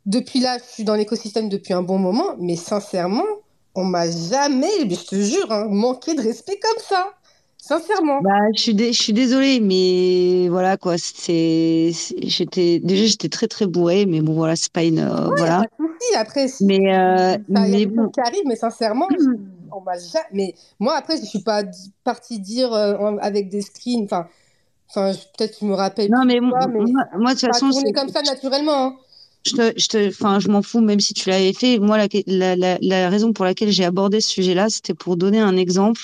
Depuis là, je suis dans l'écosystème depuis un bon moment, mais sincèrement, on m'a jamais, mais je te jure, hein, manqué de respect comme ça. Sincèrement. Bah, je suis, dé- je suis désolée, mais voilà quoi. C'est, j'étais déjà j'étais très très bourrée, mais bon voilà, c'est pas une, euh, Ouais, voilà. pas de souci. Après, Mais euh, ça, y a mais bon, qui arrivent, mais sincèrement, je- on m'a jamais. Mais moi, après, je suis pas partie dire euh, avec des screens. Enfin, enfin, peut-être tu me rappelles non mais quoi, mais moi moi, de toute façon, c'est- comme ça naturellement. hein. je te, je te, enfin, je m'en fous, même si tu l'avais fait. Moi, la, la, la, la raison pour laquelle j'ai abordé ce sujet-là, c'était pour donner un exemple.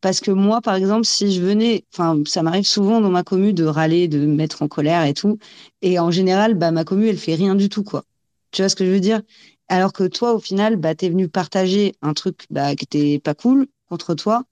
Parce que moi, par exemple, si je venais, enfin, ça m'arrive souvent dans ma commu de râler, de me mettre en colère et tout. Et en général, bah, ma commu, elle fait rien du tout, quoi. Tu vois ce que je veux dire? Alors que toi, au final, bah, t'es venu partager un truc, bah, qui était pas cool contre toi.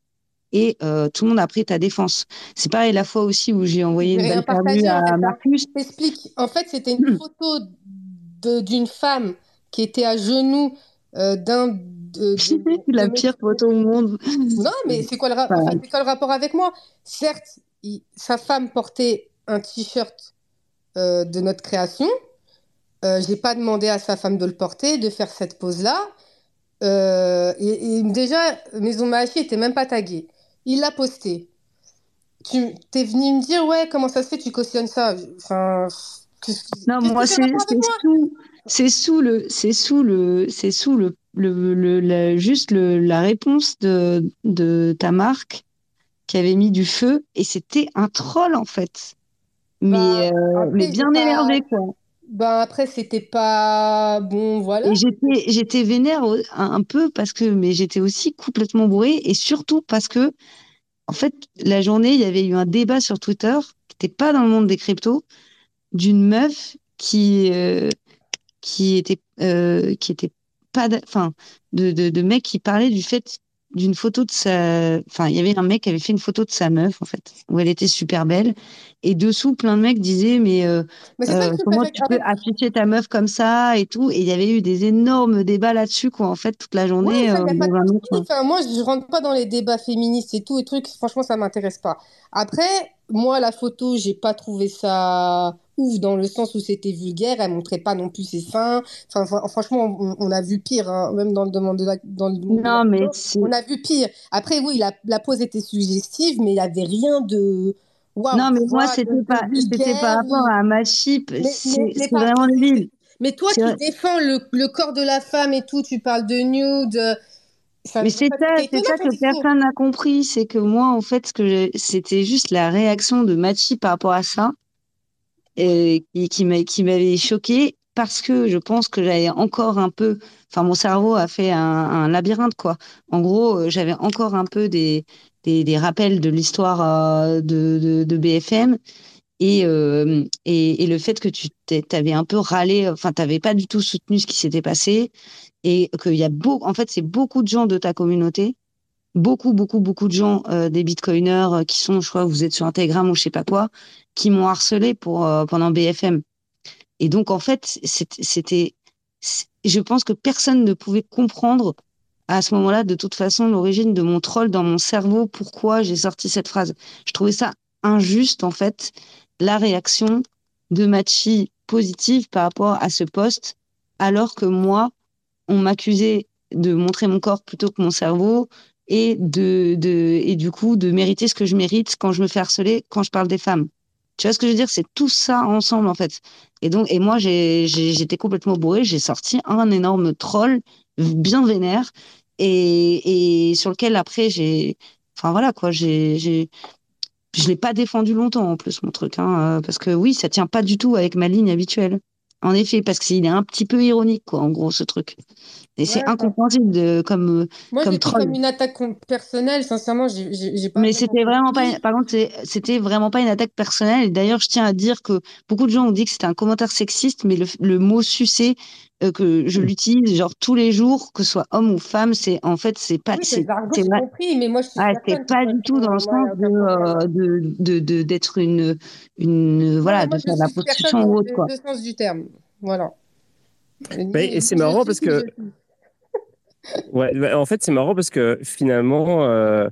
Et euh, tout le monde a pris ta défense. C'est pareil la fois aussi où j'ai envoyé une belle à. Marcus. Je t'explique. En fait, c'était une photo d'une femme qui était à genoux euh, d'un de, de, La de pire photo au monde? Non, mais c'est quoi le, ra- Enfin, enfin, c'est quoi le rapport avec moi? Certes, il- sa femme portait un t-shirt euh, de notre création. Euh, j'ai pas demandé à sa femme de le porter, de faire cette pose-là. Euh, et, et déjà, Maison Mahachi était même pas taguée. Il l'a posté. Tu t'es venu me dire, ouais, comment ça se fait, tu cautionnes ça? Enfin, Non, moi, c'est avec c'est sous, le, c'est sous le, c'est sous le, le, le- la- juste le, la réponse de, de ta marque qui avait mis du feu et c'était un troll en fait. Mais, Bah, euh, après, bien pas. énervé quoi. Ben après, c'était pas bon, voilà. Et j'étais, j'étais vénère un peu parce que, mais j'étais aussi complètement bourrée et surtout parce que, en fait, la journée, il y avait eu un débat sur Twitter qui n'était pas dans le monde des cryptos d'une meuf qui, euh, qui était, euh, qui était pas, enfin, de, de, de mec qui parlait du fait d'une photo de sa, enfin, il y avait un mec qui avait fait une photo de sa meuf, en fait, où elle était super belle. Et dessous, plein de mecs disaient, mais, euh, Mais euh, comment tu peux afficher ta meuf comme ça et tout. Et il y avait eu des énormes débats là-dessus, quoi, en fait, toute la Ouais, journée, ça, euh, pas autre. Enfin, moi, je rentre pas dans les débats féministes et tout, et trucs. Franchement, ça m'intéresse pas. Après, moi, la photo, j'ai pas trouvé ça ouf dans le sens où c'était vulgaire. Elle montrait pas non plus ses seins. Enfin, fran- franchement, on, on a vu pire, hein, même dans le demande de la, dans le monde de la Non, mais on a vu pire. Après, oui, la, la pose était suggestive, mais il y avait rien de non, mais tu moi, c'était pas, c'était par rapport à ma chip. C'est, vraiment débile. mais toi vrai. défends le, le corps de la femme et tout, tu parles de nude. Ça, Mais c'est ça, c'est ça que personne n'a compris. C'est que moi, en fait, que c'était juste la réaction de Machi par rapport à ça, et qui, qui m'a- qui m'avait choqué parce que je pense que j'avais encore un peu, enfin, mon cerveau a fait un, un labyrinthe, quoi. En gros, euh, j'avais encore un peu des, des, des rappels de l'histoire euh, de, de, de BFM et, euh, et, et le fait que tu t'avais un peu râlé, enfin, t'avais pas du tout soutenu ce qui s'était passé et qu'il y a beaucoup, en fait, c'est beaucoup de gens de ta communauté, beaucoup, beaucoup, beaucoup de gens, euh, des bitcoiners euh, qui sont, je crois, vous êtes sur Instagram ou je sais pas quoi, qui m'ont harcelé pour euh, pendant BFM. Et donc, en fait, c'était, je pense que personne ne pouvait comprendre à ce moment-là, de toute façon, l'origine de mon troll dans mon cerveau, pourquoi j'ai sorti cette phrase. Je trouvais ça injuste, en fait, la réaction de Machi positive par rapport à ce poste, alors que moi, on m'accusait de montrer mon corps plutôt que mon cerveau et de, de et du coup de mériter ce que je mérite quand je me fais harceler quand je parle des femmes. Tu vois ce que je veux dire? C'est tout ça ensemble en fait. Et donc et moi j'étais complètement bourrée, j'ai sorti un énorme troll bien vénère et sur lequel après j'ai enfin voilà quoi, j'ai j'ai je l'ai pas défendu longtemps en plus mon truc, hein, euh, parce que oui, ça tient pas du tout avec ma ligne habituelle. En effet, parce qu'il est un petit peu ironique, quoi, en gros, ce truc. Et c'est Ouais, incompréhensible de, comme, euh, moi, comme troll. comme une attaque personnelle. Sincèrement, j'ai pas Mais c'était vraiment pas, par contre, c'était vraiment pas une attaque personnelle. Et d'ailleurs, je tiens à dire que beaucoup de gens ont dit que c'était un commentaire sexiste, mais le, le mot sucer, euh, que je l'utilise genre tous les jours, que ce soit homme ou femme, c'est, en fait, c'est pas, Oui, c'est compris, mais moi, je suis Ah, pas du tout dans le sens y a de, euh, de, de, de, d'être une, une, voilà, de faire de la prostitution ou autre, quoi. deux sens du terme. Voilà. Mais, et c'est marrant parce que. Ouais, bah, en fait, c'est marrant parce que finalement, euh,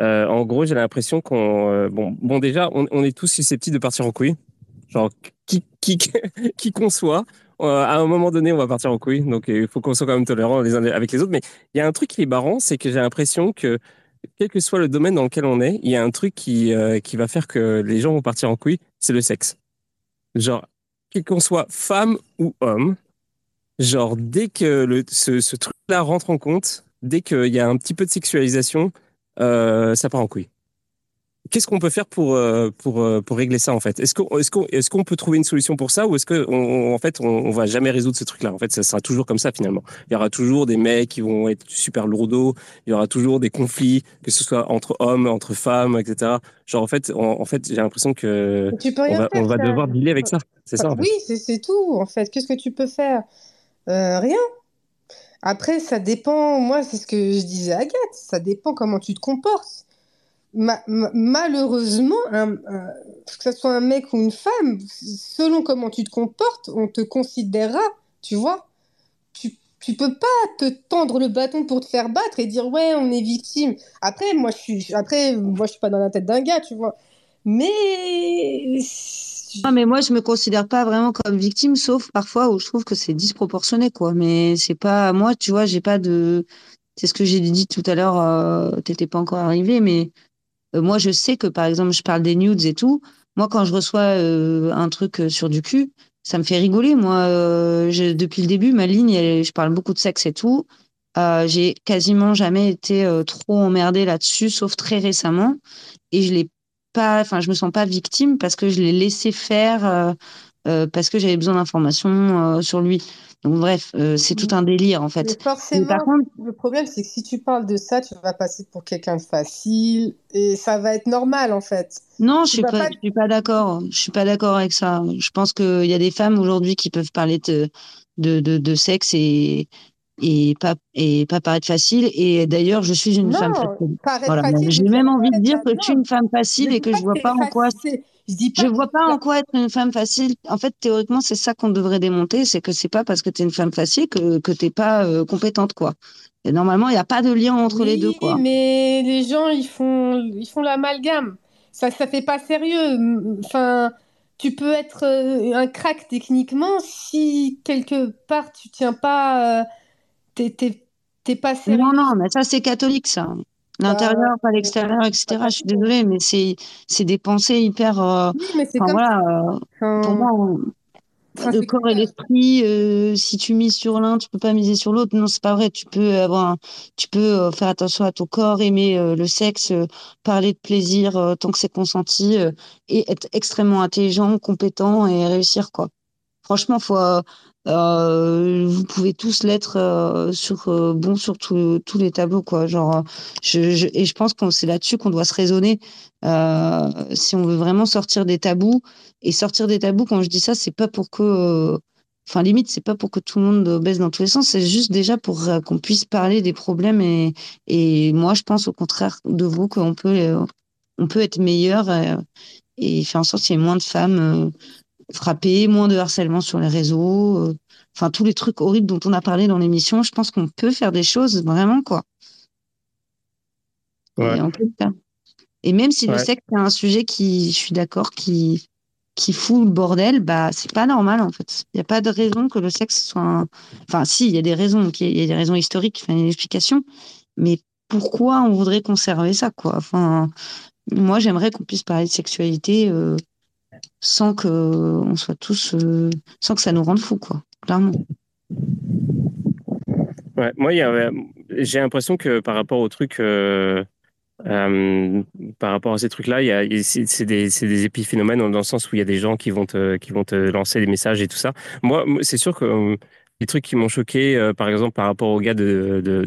euh, en gros, j'ai l'impression qu'on, euh, bon, déjà, on, est tous susceptibles de partir en couille. Genre, qui, qui, qui qu'on soit, à un moment donné, on va partir en couille. Donc, il faut qu'on soit quand même tolérants les uns avec les autres. Mais il y a un truc qui est marrant, c'est que j'ai l'impression que, quel que soit le domaine dans lequel on est, il y a un truc qui, qui va faire que les gens vont partir en couille, c'est le sexe. Genre, quel qu'on soit femme ou homme, genre, dès que le, ce, ce truc-là rentre en compte, dès qu'il y a un petit peu de sexualisation, euh, ça part en couille. Qu'est-ce qu'on peut faire pour, euh, pour, euh, pour régler ça en fait? Est-ce qu'on est qu'on est qu'on peut trouver une solution pour ça ou est-ce que on, en fait on, on va jamais résoudre ce truc-là? En fait, ça sera toujours comme ça finalement. Il y aura toujours des mecs qui vont être super lourdeaux. Il y aura toujours des conflits, que ce soit entre hommes, entre femmes, etc. Genre en fait, en, en fait, j'ai l'impression que Mais tu peux on va on va devoir dealer avec ça. C'est ça en fait. Oui, c'est c'est tout, en fait. Qu'est-ce que tu peux faire? Euh, rien. Après, ça dépend. Moi, c'est ce que je disais à Agathe. Ça dépend comment tu te comportes. Ma- ma- malheureusement, que ce soit un mec ou une femme, selon comment tu te comportes, on te considérera, tu vois. Tu, tu peux pas te tendre le bâton pour te faire battre et dire ouais, on est victime. Après, moi, je suis, après, moi, je suis pas dans la tête d'un gars, tu vois. Mais Ah, mais moi, je me considère pas vraiment comme victime, sauf parfois où je trouve que c'est disproportionné, quoi. Mais c'est pas, moi, tu vois, j'ai pas de, c'est ce que j'ai dit tout à l'heure, euh, t'étais pas encore arrivé, mais euh, moi, je sais que, par exemple, je parle des nudes et tout. Moi, quand je reçois euh, un truc euh, sur du cul, ça me fait rigoler. Moi, depuis le début, ma ligne, je parle beaucoup de sexe et tout. J'ai quasiment jamais été trop emmerdée là-dessus, sauf très récemment. Et je l'ai pas, enfin, je me sens pas victime parce que je l'ai laissé faire, euh, euh, parce que j'avais besoin d'informations euh, sur lui. Donc, bref, c'est tout un délire, en fait. Mais forcément, par contre, le problème, c'est que si tu parles de ça, tu vas passer pour quelqu'un de facile et ça va être normal, en fait. Non, je suis pas... je suis pas d'accord. Je suis pas d'accord avec ça. Je pense qu'il y a des femmes aujourd'hui qui peuvent parler de, de, de, de sexe et, et pas, et pas paraître facile. Et d'ailleurs, je suis une femme facile. Voilà. facile, J'ai même envie de dire être... que je suis une femme facile et que je vois pas en quoi. Je dis je pas vois pas en quoi être une femme facile. En fait, théoriquement, c'est ça qu'on devrait démonter. C'est que c'est pas parce que t'es une femme facile que, que t'es pas euh, compétente, quoi. Et normalement, il n'y a pas de lien entre les deux, Oui, quoi. mais les gens, ils font, ils font l'amalgame. Ça, ça fait pas sérieux. Enfin, tu peux être euh, un crack techniquement si quelque part tu tiens pas, euh, t'es, pas Non, sérieux. non, mais ça, c'est catholique, ça. Bah, L'intérieur, pas l'extérieur, etc. Je suis désolée, mais c'est, des pensées hyper, euh, Oui, mais c'est enfin, voilà, euh, pour moi, on- enfin, le corps et l'esprit, euh, si tu mises sur l'un, tu peux pas miser sur l'autre. Non, c'est pas vrai. Tu peux avoir, un- tu peux faire attention à ton corps, aimer le sexe, parler de plaisir tant que c'est consenti, et être extrêmement intelligent, compétent et réussir, quoi. Franchement, faut, euh, vous pouvez tous l'être euh, sur euh, bon sur tous les tableaux, quoi. Genre, et je pense que c'est là-dessus qu'on doit se raisonner si on veut vraiment sortir des tabous. Et sortir des tabous, quand je dis ça, c'est pas pour que, enfin limite, c'est pas pour que tout le monde baisse dans tous les sens. C'est juste déjà pour qu'on puisse parler des problèmes. Et, moi, je pense au contraire de vous qu'on peut, on peut être meilleur et faire en sorte qu'il y ait moins de femmes. Frapper, moins de harcèlement sur les réseaux, euh, enfin tous les trucs horribles dont on a parlé dans l'émission. Je pense qu'on peut faire des choses vraiment quoi. Ouais. Et on peut le faire. Et même si le sexe c'est un sujet qui, je suis d'accord, qui qui fout le bordel, bah c'est pas normal en fait. Il n'y a pas de raison que le sexe soit. un- Enfin si, il y a des raisons, il y a des raisons historiques, enfin il y a une explication, mais pourquoi on voudrait conserver ça quoi? Enfin moi j'aimerais qu'on puisse parler de sexualité. euh, sans que on soit tous euh, sans que ça nous rende fous quoi clairement moi, j'ai l'impression que par rapport au truc, euh, Euh, par rapport à ces trucs-là, c'est des, des, épiphénomènes dans le sens où il y a des gens qui vont te, qui vont te lancer des messages et tout ça. Moi, c'est sûr que les trucs qui m'ont choqué, par exemple, par rapport aux gars d'hier de,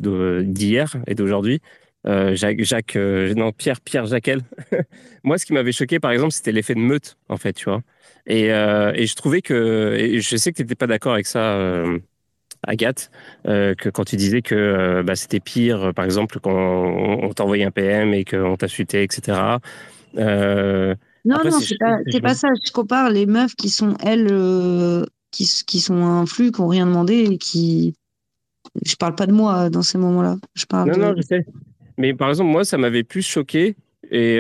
de, et d'aujourd'hui, Jacques, Jacques non, Pierre, Pierre Jacquel. Moi, ce qui m'avait choqué, par exemple, c'était l'effet de meute, en fait, tu vois. Et, et je trouvais que, et je sais que tu n'étais pas d'accord avec ça, Agathe, euh, que quand tu disais que euh, bah, c'était pire, euh, par exemple, quand on, t'a envoyé un PM et qu'on t'a chuté, etc. non, non, c'est pas, pas, ça. Je compare les meufs qui sont, elles, qui, qui, sont un flux, qui n'ont rien demandé et qui. Je parle pas de moi dans ces moments-là. Je parle non, non, je sais. Mais par exemple, moi, ça m'avait plus choqué. Et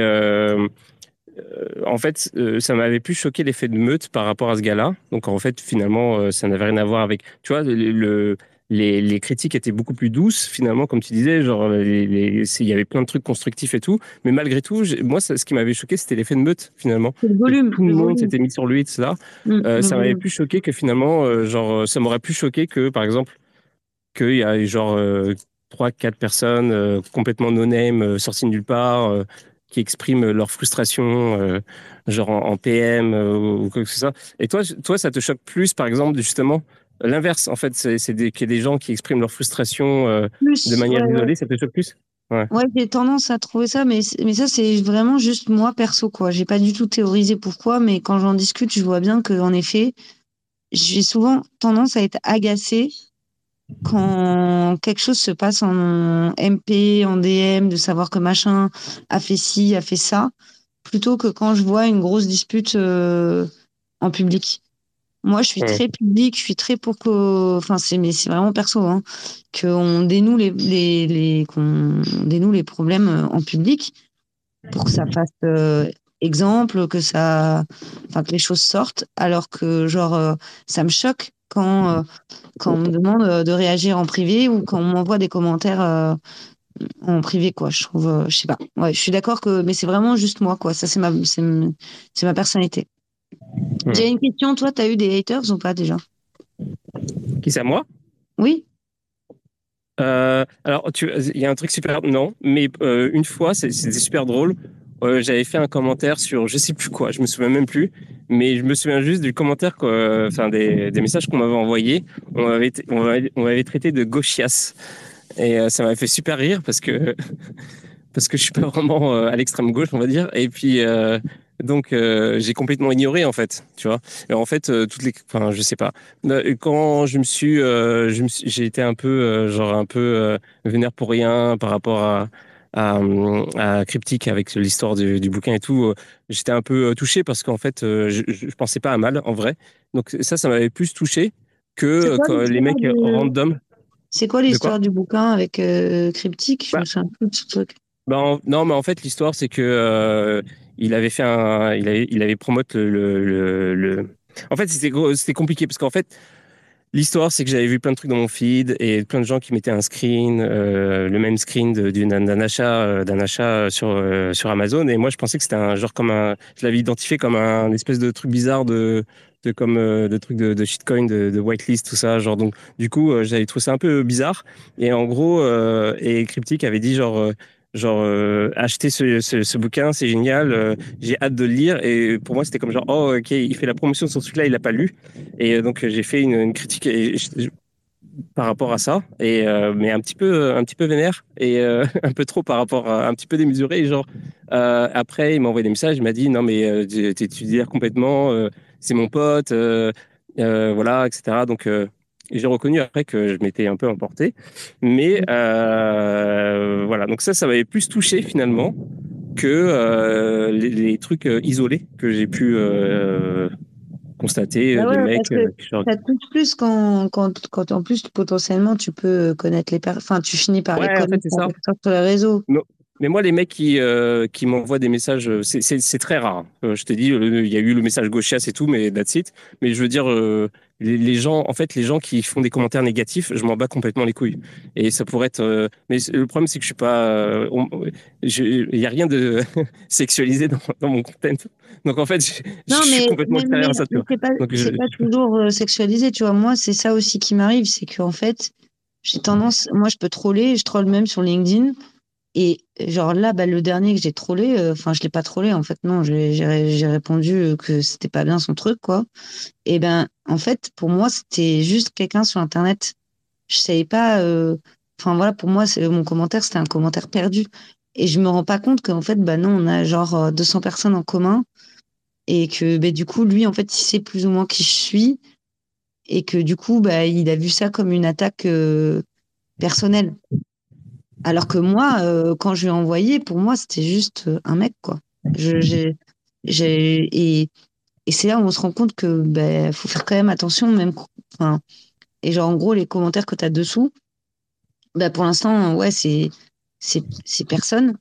euh, en fait, euh, ça m'avait plus choqué l'effet de meute par rapport à ce gars-là. Donc, en fait, finalement, euh, ça n'avait rien à voir avec. Tu vois, le, les, critiques étaient beaucoup plus douces, finalement, comme tu disais. Genre, il y avait plein de trucs constructifs et tout. Mais malgré tout, moi, ce qui m'avait choqué, c'était l'effet de meute, finalement. Le volume. Tout le, monde s'était mis sur lui, ça. Mmh, ça m'avait plus choqué que finalement, genre, ça m'aurait plus choqué que, par exemple, qu'il y a genre trois, quatre personnes complètement no-name, sorties de nulle part qui expriment leur frustration, euh, genre en, PM euh, ou quoi que ce soit. Et toi, toi, ça te choque plus, par exemple, justement, l'inverse, en fait, c'est qu'il y a des gens qui expriment leur frustration euh, de manière isolée, ça te choque plus? Ouais, ouais j'ai tendance à trouver ça, mais, mais ça, c'est vraiment juste moi perso, quoi. J'ai pas du tout théorisé pourquoi, mais quand j'en discute, je vois bien qu'en effet, j'ai souvent tendance à être agacée quand quelque chose se passe en MP, en DM, de savoir que machin a fait ci, a fait ça, plutôt que quand je vois une grosse dispute euh, en public. Moi, je suis très public, je suis très pour que, enfin, c'est mais c'est vraiment perso, hein, qu'on dénoue les, les, les qu'on dénoue les problèmes euh, en public pour que ça fasse euh, exemple, que ça, enfin, que les choses sortent, alors que genre ça me choque quand, quand on me demande euh, de réagir en privé ou quand on m'envoie des commentaires euh, en privé, quoi. Je trouve, je sais pas. Ouais, je suis d'accord que, mais c'est vraiment juste moi, quoi. Ça, c'est ma, c'est, ma personnalité. J'ai une question. Toi, tu as eu des haters ou pas déjà? Qui c'est moi? Oui. alors, il y a un truc super. Non, mais une fois, c'était super drôle. J'avais fait un commentaire sur je sais plus quoi, je me souviens même plus, mais je me souviens juste du commentaire, enfin des, messages qu'on m'avait envoyés. On m'avait on avait traité de gauchias. Et euh, ça m'avait fait super rire parce que, parce que je suis pas vraiment euh, à l'extrême gauche, on va dire. Et puis, euh, donc, j'ai complètement ignoré, en fait, tu vois. Et en fait, toutes les, enfin, je sais pas. Quand je me suis, j'ai été un peu, genre, un peu vénère pour rien par rapport à, à, Cryptique avec l'histoire du, bouquin et tout, euh, j'étais un peu euh, touché parce qu'en fait, euh, je, je, pensais pas à mal en vrai. Donc ça, ça m'avait plus touché que les mecs random. C'est quoi l'histoire du bouquin avec Cryptique? Je me souviens plus de ce truc. Ben, non, mais en fait, l'histoire, c'est que il avait fait un, il avait, il avait promote le, le, le... En fait, c'était compliqué parce qu'en fait, L'histoire, c'est que j'avais vu plein de trucs dans mon feed et plein de gens qui mettaient un screen, euh, le même screen d'un achat, euh, d'un achat sur euh, sur Amazon. Et moi, je pensais que c'était un genre comme un, je l'avais identifié comme un espèce de truc bizarre de de comme de trucs de, de shitcoin, de, de, whitelist, tout ça. Genre donc, du coup, j'avais trouvé ça un peu bizarre. Et en gros, et Cryptic avait dit genre genre euh, acheter ce, ce, bouquin c'est génial euh, j'ai hâte de le lire. Et pour moi c'était comme genre oh ok il fait la promotion de ce truc là il l'a pas lu. Et euh, donc j'ai fait une, critique par rapport à ça. Et mais un petit peu un petit peu vénère et un peu trop par rapport à un petit peu démesuré. Et genre après il m'a envoyé des messages il m'a dit non mais tu étudies complètement c'est mon pote voilà etc donc j'ai reconnu après que je m'étais un peu emporté. Mais euh, voilà, donc ça, ça m'avait plus touché finalement que euh, les, trucs euh, isolés que j'ai pu constater ah mecs. ça touche plus quand, quand, quand, en plus potentiellement tu peux connaître les personnes, enfin tu finis par les connaître sur les réseaux. Mais moi, les mecs qui, qui m'envoient des messages, c'est très rare. je te dis, il y a eu le message gauchias et tout, mais that's it. Mais je veux dire, les, gens, en fait, les gens qui font des commentaires négatifs, je m'en bats complètement les couilles. Et ça pourrait être. Euh, mais le problème, c'est que je suis pas. Euh, il n'y a rien de sexualisé dans, mon content. Donc en fait, je, suis complètement extérieur à ça. C'est pas, pas toujours euh, sexualisé, tu vois. Moi, c'est ça aussi qui m'arrive, c'est qu'en fait, j'ai tendance. Moi, je peux troller, je troll même sur LinkedIn. Et genre là, bah, le dernier que j'ai trollé, euh, enfin, je l'ai pas trollé, en fait, non, j'ai répondu que c'était pas bien son truc, quoi. Et ben, en fait, pour moi, c'était juste quelqu'un sur Internet. Je savais pas, euh, enfin, voilà, pour moi, c'est mon commentaire, c'était un commentaire perdu. Et je me rends pas compte qu'en fait, bah non, on a genre euh, 200 personnes en commun et que, bah, du coup, lui, en fait, il sait plus ou moins qui je suis et que du coup, bah, il a vu ça comme une attaque euh, personnelle. Alors que moi, euh, quand je lui ai envoyé, pour moi, c'était juste euh, un mec, quoi. Je, j'ai, j'ai, et, et c'est là où on se rend compte que ben, faut faire quand même attention, même. Enfin, et genre, en gros, les commentaires que tu as dessous, ben, pour l'instant, ouais, c'est, c'est, c'est personne.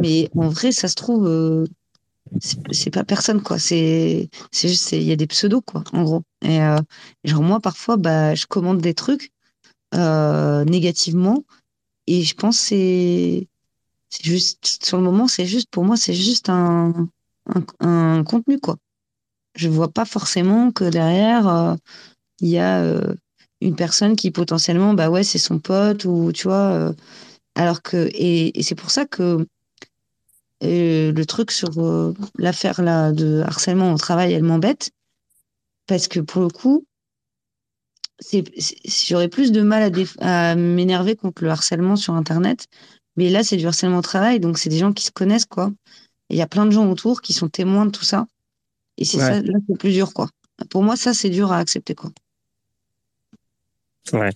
Mais en vrai, ça se trouve, euh, c'est, c'est pas personne, quoi. C'est, c'est juste, c'est- il y a des pseudos, quoi, en gros. Et euh, genre, moi, parfois, bah, je commande des trucs négativement. Et je pense c'est c'est juste, sur le moment, c'est juste, pour moi, c'est juste un, un, contenu, quoi. Je vois pas forcément que derrière, euh, il y a euh, une personne qui potentiellement, bah ouais, c'est son pote ou tu vois. euh, alors que, et, c'est pour ça que le truc sur l'affaire là de harcèlement au travail, elle m'embête. Parce que pour le coup, c'est, j'aurais plus de mal à, déf- à m'énerver contre le harcèlement sur Internet. Mais là, c'est du harcèlement au travail, donc c'est des gens qui se connaissent, quoi. Il y a plein de gens autour qui sont témoins de tout ça. Et c'est Ouais. ça, là, c'est plus dur, quoi. Pour moi, ça, c'est dur à accepter, quoi. Ouais.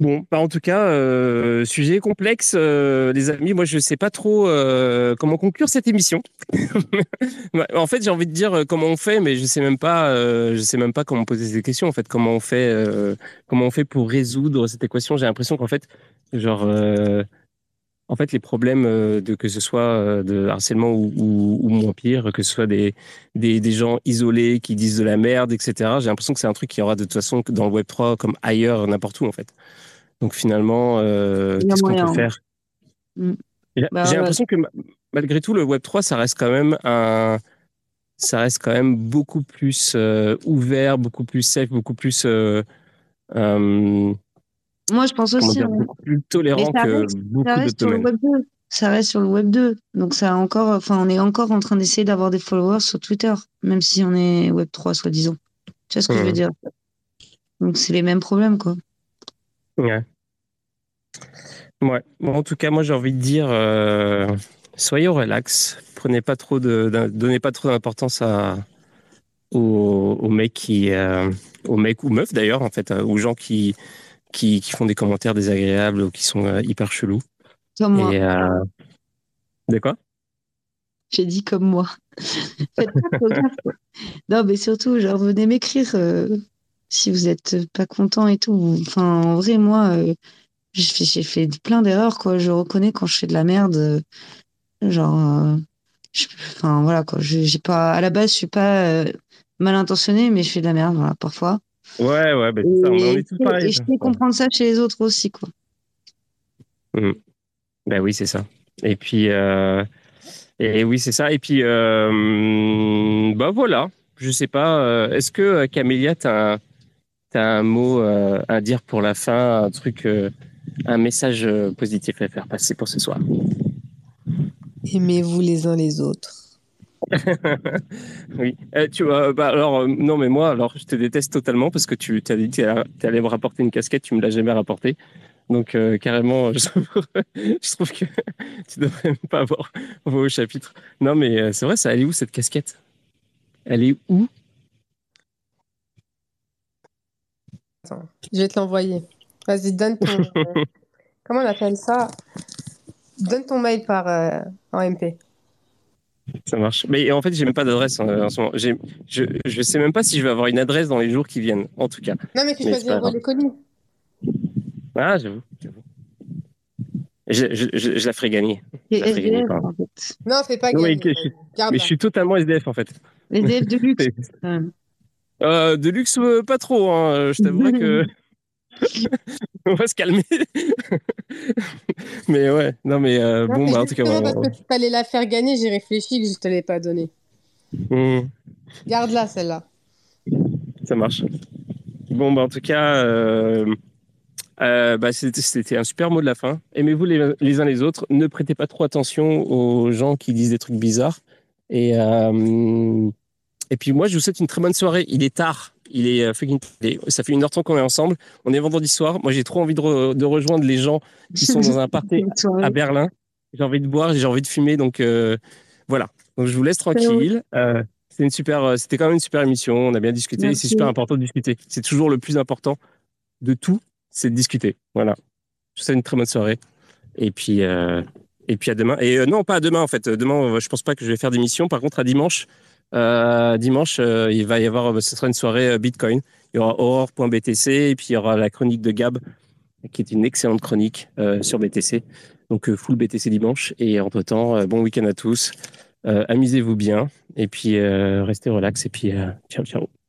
Bon, bah en tout cas, euh, sujet complexe, euh, les amis. Moi, je sais pas trop euh, comment conclure cette émission. Ouais, en fait, j'ai envie de dire comment on fait, mais je sais même pas. je sais même pas comment poser ces questions. En fait, comment on fait, comment on fait pour résoudre cette équation? J'ai l'impression qu'en fait, genre, en fait, les problèmes euh, de que ce soit euh, de harcèlement ou, ou, ou moins pire, que ce soit des, des des gens isolés qui disent de la merde, etc. J'ai l'impression que c'est un truc qui aura de toute façon dans le Web 3 comme ailleurs, n'importe où en fait. Donc finalement, euh, qu'est-ce qu'on peut faire? Mm. J'ai Bah, ouais. l'impression que ma- malgré tout, le Web 3, ça reste quand même un, ça reste quand même beaucoup plus euh, ouvert, beaucoup plus safe, beaucoup plus, euh, Moi, je pense aussi. dire, ouais. beaucoup plus tolérant ça que ça beaucoup reste d'autres sur le web 2. Ça reste sur le web 2. Donc, ça a encore, enfin, on est encore en train d'essayer d'avoir des followers sur Twitter, même si on est web 3, soi-disant. Tu vois ce que je veux dire? Donc, c'est les mêmes problèmes, quoi. Ouais. Ouais. Bon, en tout cas, moi, j'ai envie de dire, euh, soyez au relax. Prenez pas trop de, donnez pas trop d'importance à, aux, aux mecs qui, euh, aux mecs ou meufs d'ailleurs, en fait, euh, aux gens qui, qui, qui font des commentaires désagréables ou qui sont euh, hyper chelous. Comme moi. Et, euh, de quoi? J'ai dit comme moi. Faites pas. Non, mais surtout, genre, venez m'écrire euh, si vous êtes pas content et tout. Enfin, en vrai, moi, euh, j'ai fait, plein d'erreurs, quoi. Je reconnais quand je fais de la merde. euh, genre, je- enfin, voilà, quoi. J'ai pas, à la base, je suis pas mal intentionnée, mais je fais de la merde, voilà, parfois. Ouais, ouais, bah, c'est ça, on, est tous pareils. et je sais comprendre ça chez les autres aussi, quoi. Ben oui, c'est ça. Et puis, euh, et oui, c'est ça. Et puis, euh, bah voilà. Je sais pas. euh, Est-ce que Camélia, t'as un, t'as un mot euh, à dire pour la fin, un truc, euh, un message positif à faire passer pour ce soir? Aimez-vous les uns les autres? Oui. Eh, tu vois, bah alors euh, non, mais moi, alors je te déteste totalement parce que tu t'as dit que tu allais me rapporter une casquette, tu me l'as jamais rapporté. Donc euh, carrément, je trouve, je trouve que tu devrais même pas avoir voix au chapitre. Non, mais euh, c'est vrai, ça elle est où cette casquette? Elle est où? Attends, je vais te l'envoyer. Vas-y, donne ton. comment on appelle ça? Donne ton mail par en MP. Ça marche. Mais en fait, j'ai même pas d'adresse en, en ce moment. J'ai- Je, je sais même pas si je vais avoir une adresse dans les jours qui viennent. En tout cas. Non, mais tu Mais choisis grave. relais colis. Ah, j'avoue. j'avoue. Je, je, je, je la ferai gagner. La ferai SDF, en fait. Non, fais pas Non, mais gagner. que- je- Garde Mais je suis totalement SDF en fait. SDF de luxe. Euh, de luxe, euh, pas trop. Hein. Je t'avouerais que. On va se calmer. mais ouais, non, mais euh, Non, bon, bah, en tout cas, on- parce que tu allais la faire gagner, j'ai réfléchi que je te l'ai pas donnée. Hmm, Garde-la, celle-là. ça marche. Bon, bah, en tout cas, euh, Euh, bah, c'était c'était un super mot de la fin. Aimez-vous les, les uns les autres. Ne prêtez pas trop attention aux gens qui disent des trucs bizarres. Et, euh, et puis moi, je vous souhaite une très bonne soirée. Il est tard. Il est euh, fucking. Ça fait une heure qu'on est ensemble. On est vendredi soir. Moi, j'ai trop envie de, re- de rejoindre les gens qui sont dans un party à Berlin. J'ai envie de boire, j'ai envie de fumer. Donc euh, voilà. Donc je vous laisse tranquille. Euh, c'était une super, c'était quand même une super émission. On a bien discuté. C'est super important de discuter. C'est toujours le plus important de tout, c'est de discuter. Voilà. Je vous souhaite une très bonne soirée. Et puis, euh, et puis à demain. Et non, pas à demain en fait. Demain, je pense pas que je vais faire d'émission. Par contre, à dimanche, euh, dimanche, euh, il va y avoir, euh, ce sera une soirée Bitcoin. Il y aura Aurore.btc et puis il y aura la chronique de Gab, qui est une excellente chronique sur BTC. Donc full BTC dimanche. Et entre temps, bon week-end à tous. Amusez-vous bien et puis restez relax et puis ciao ciao.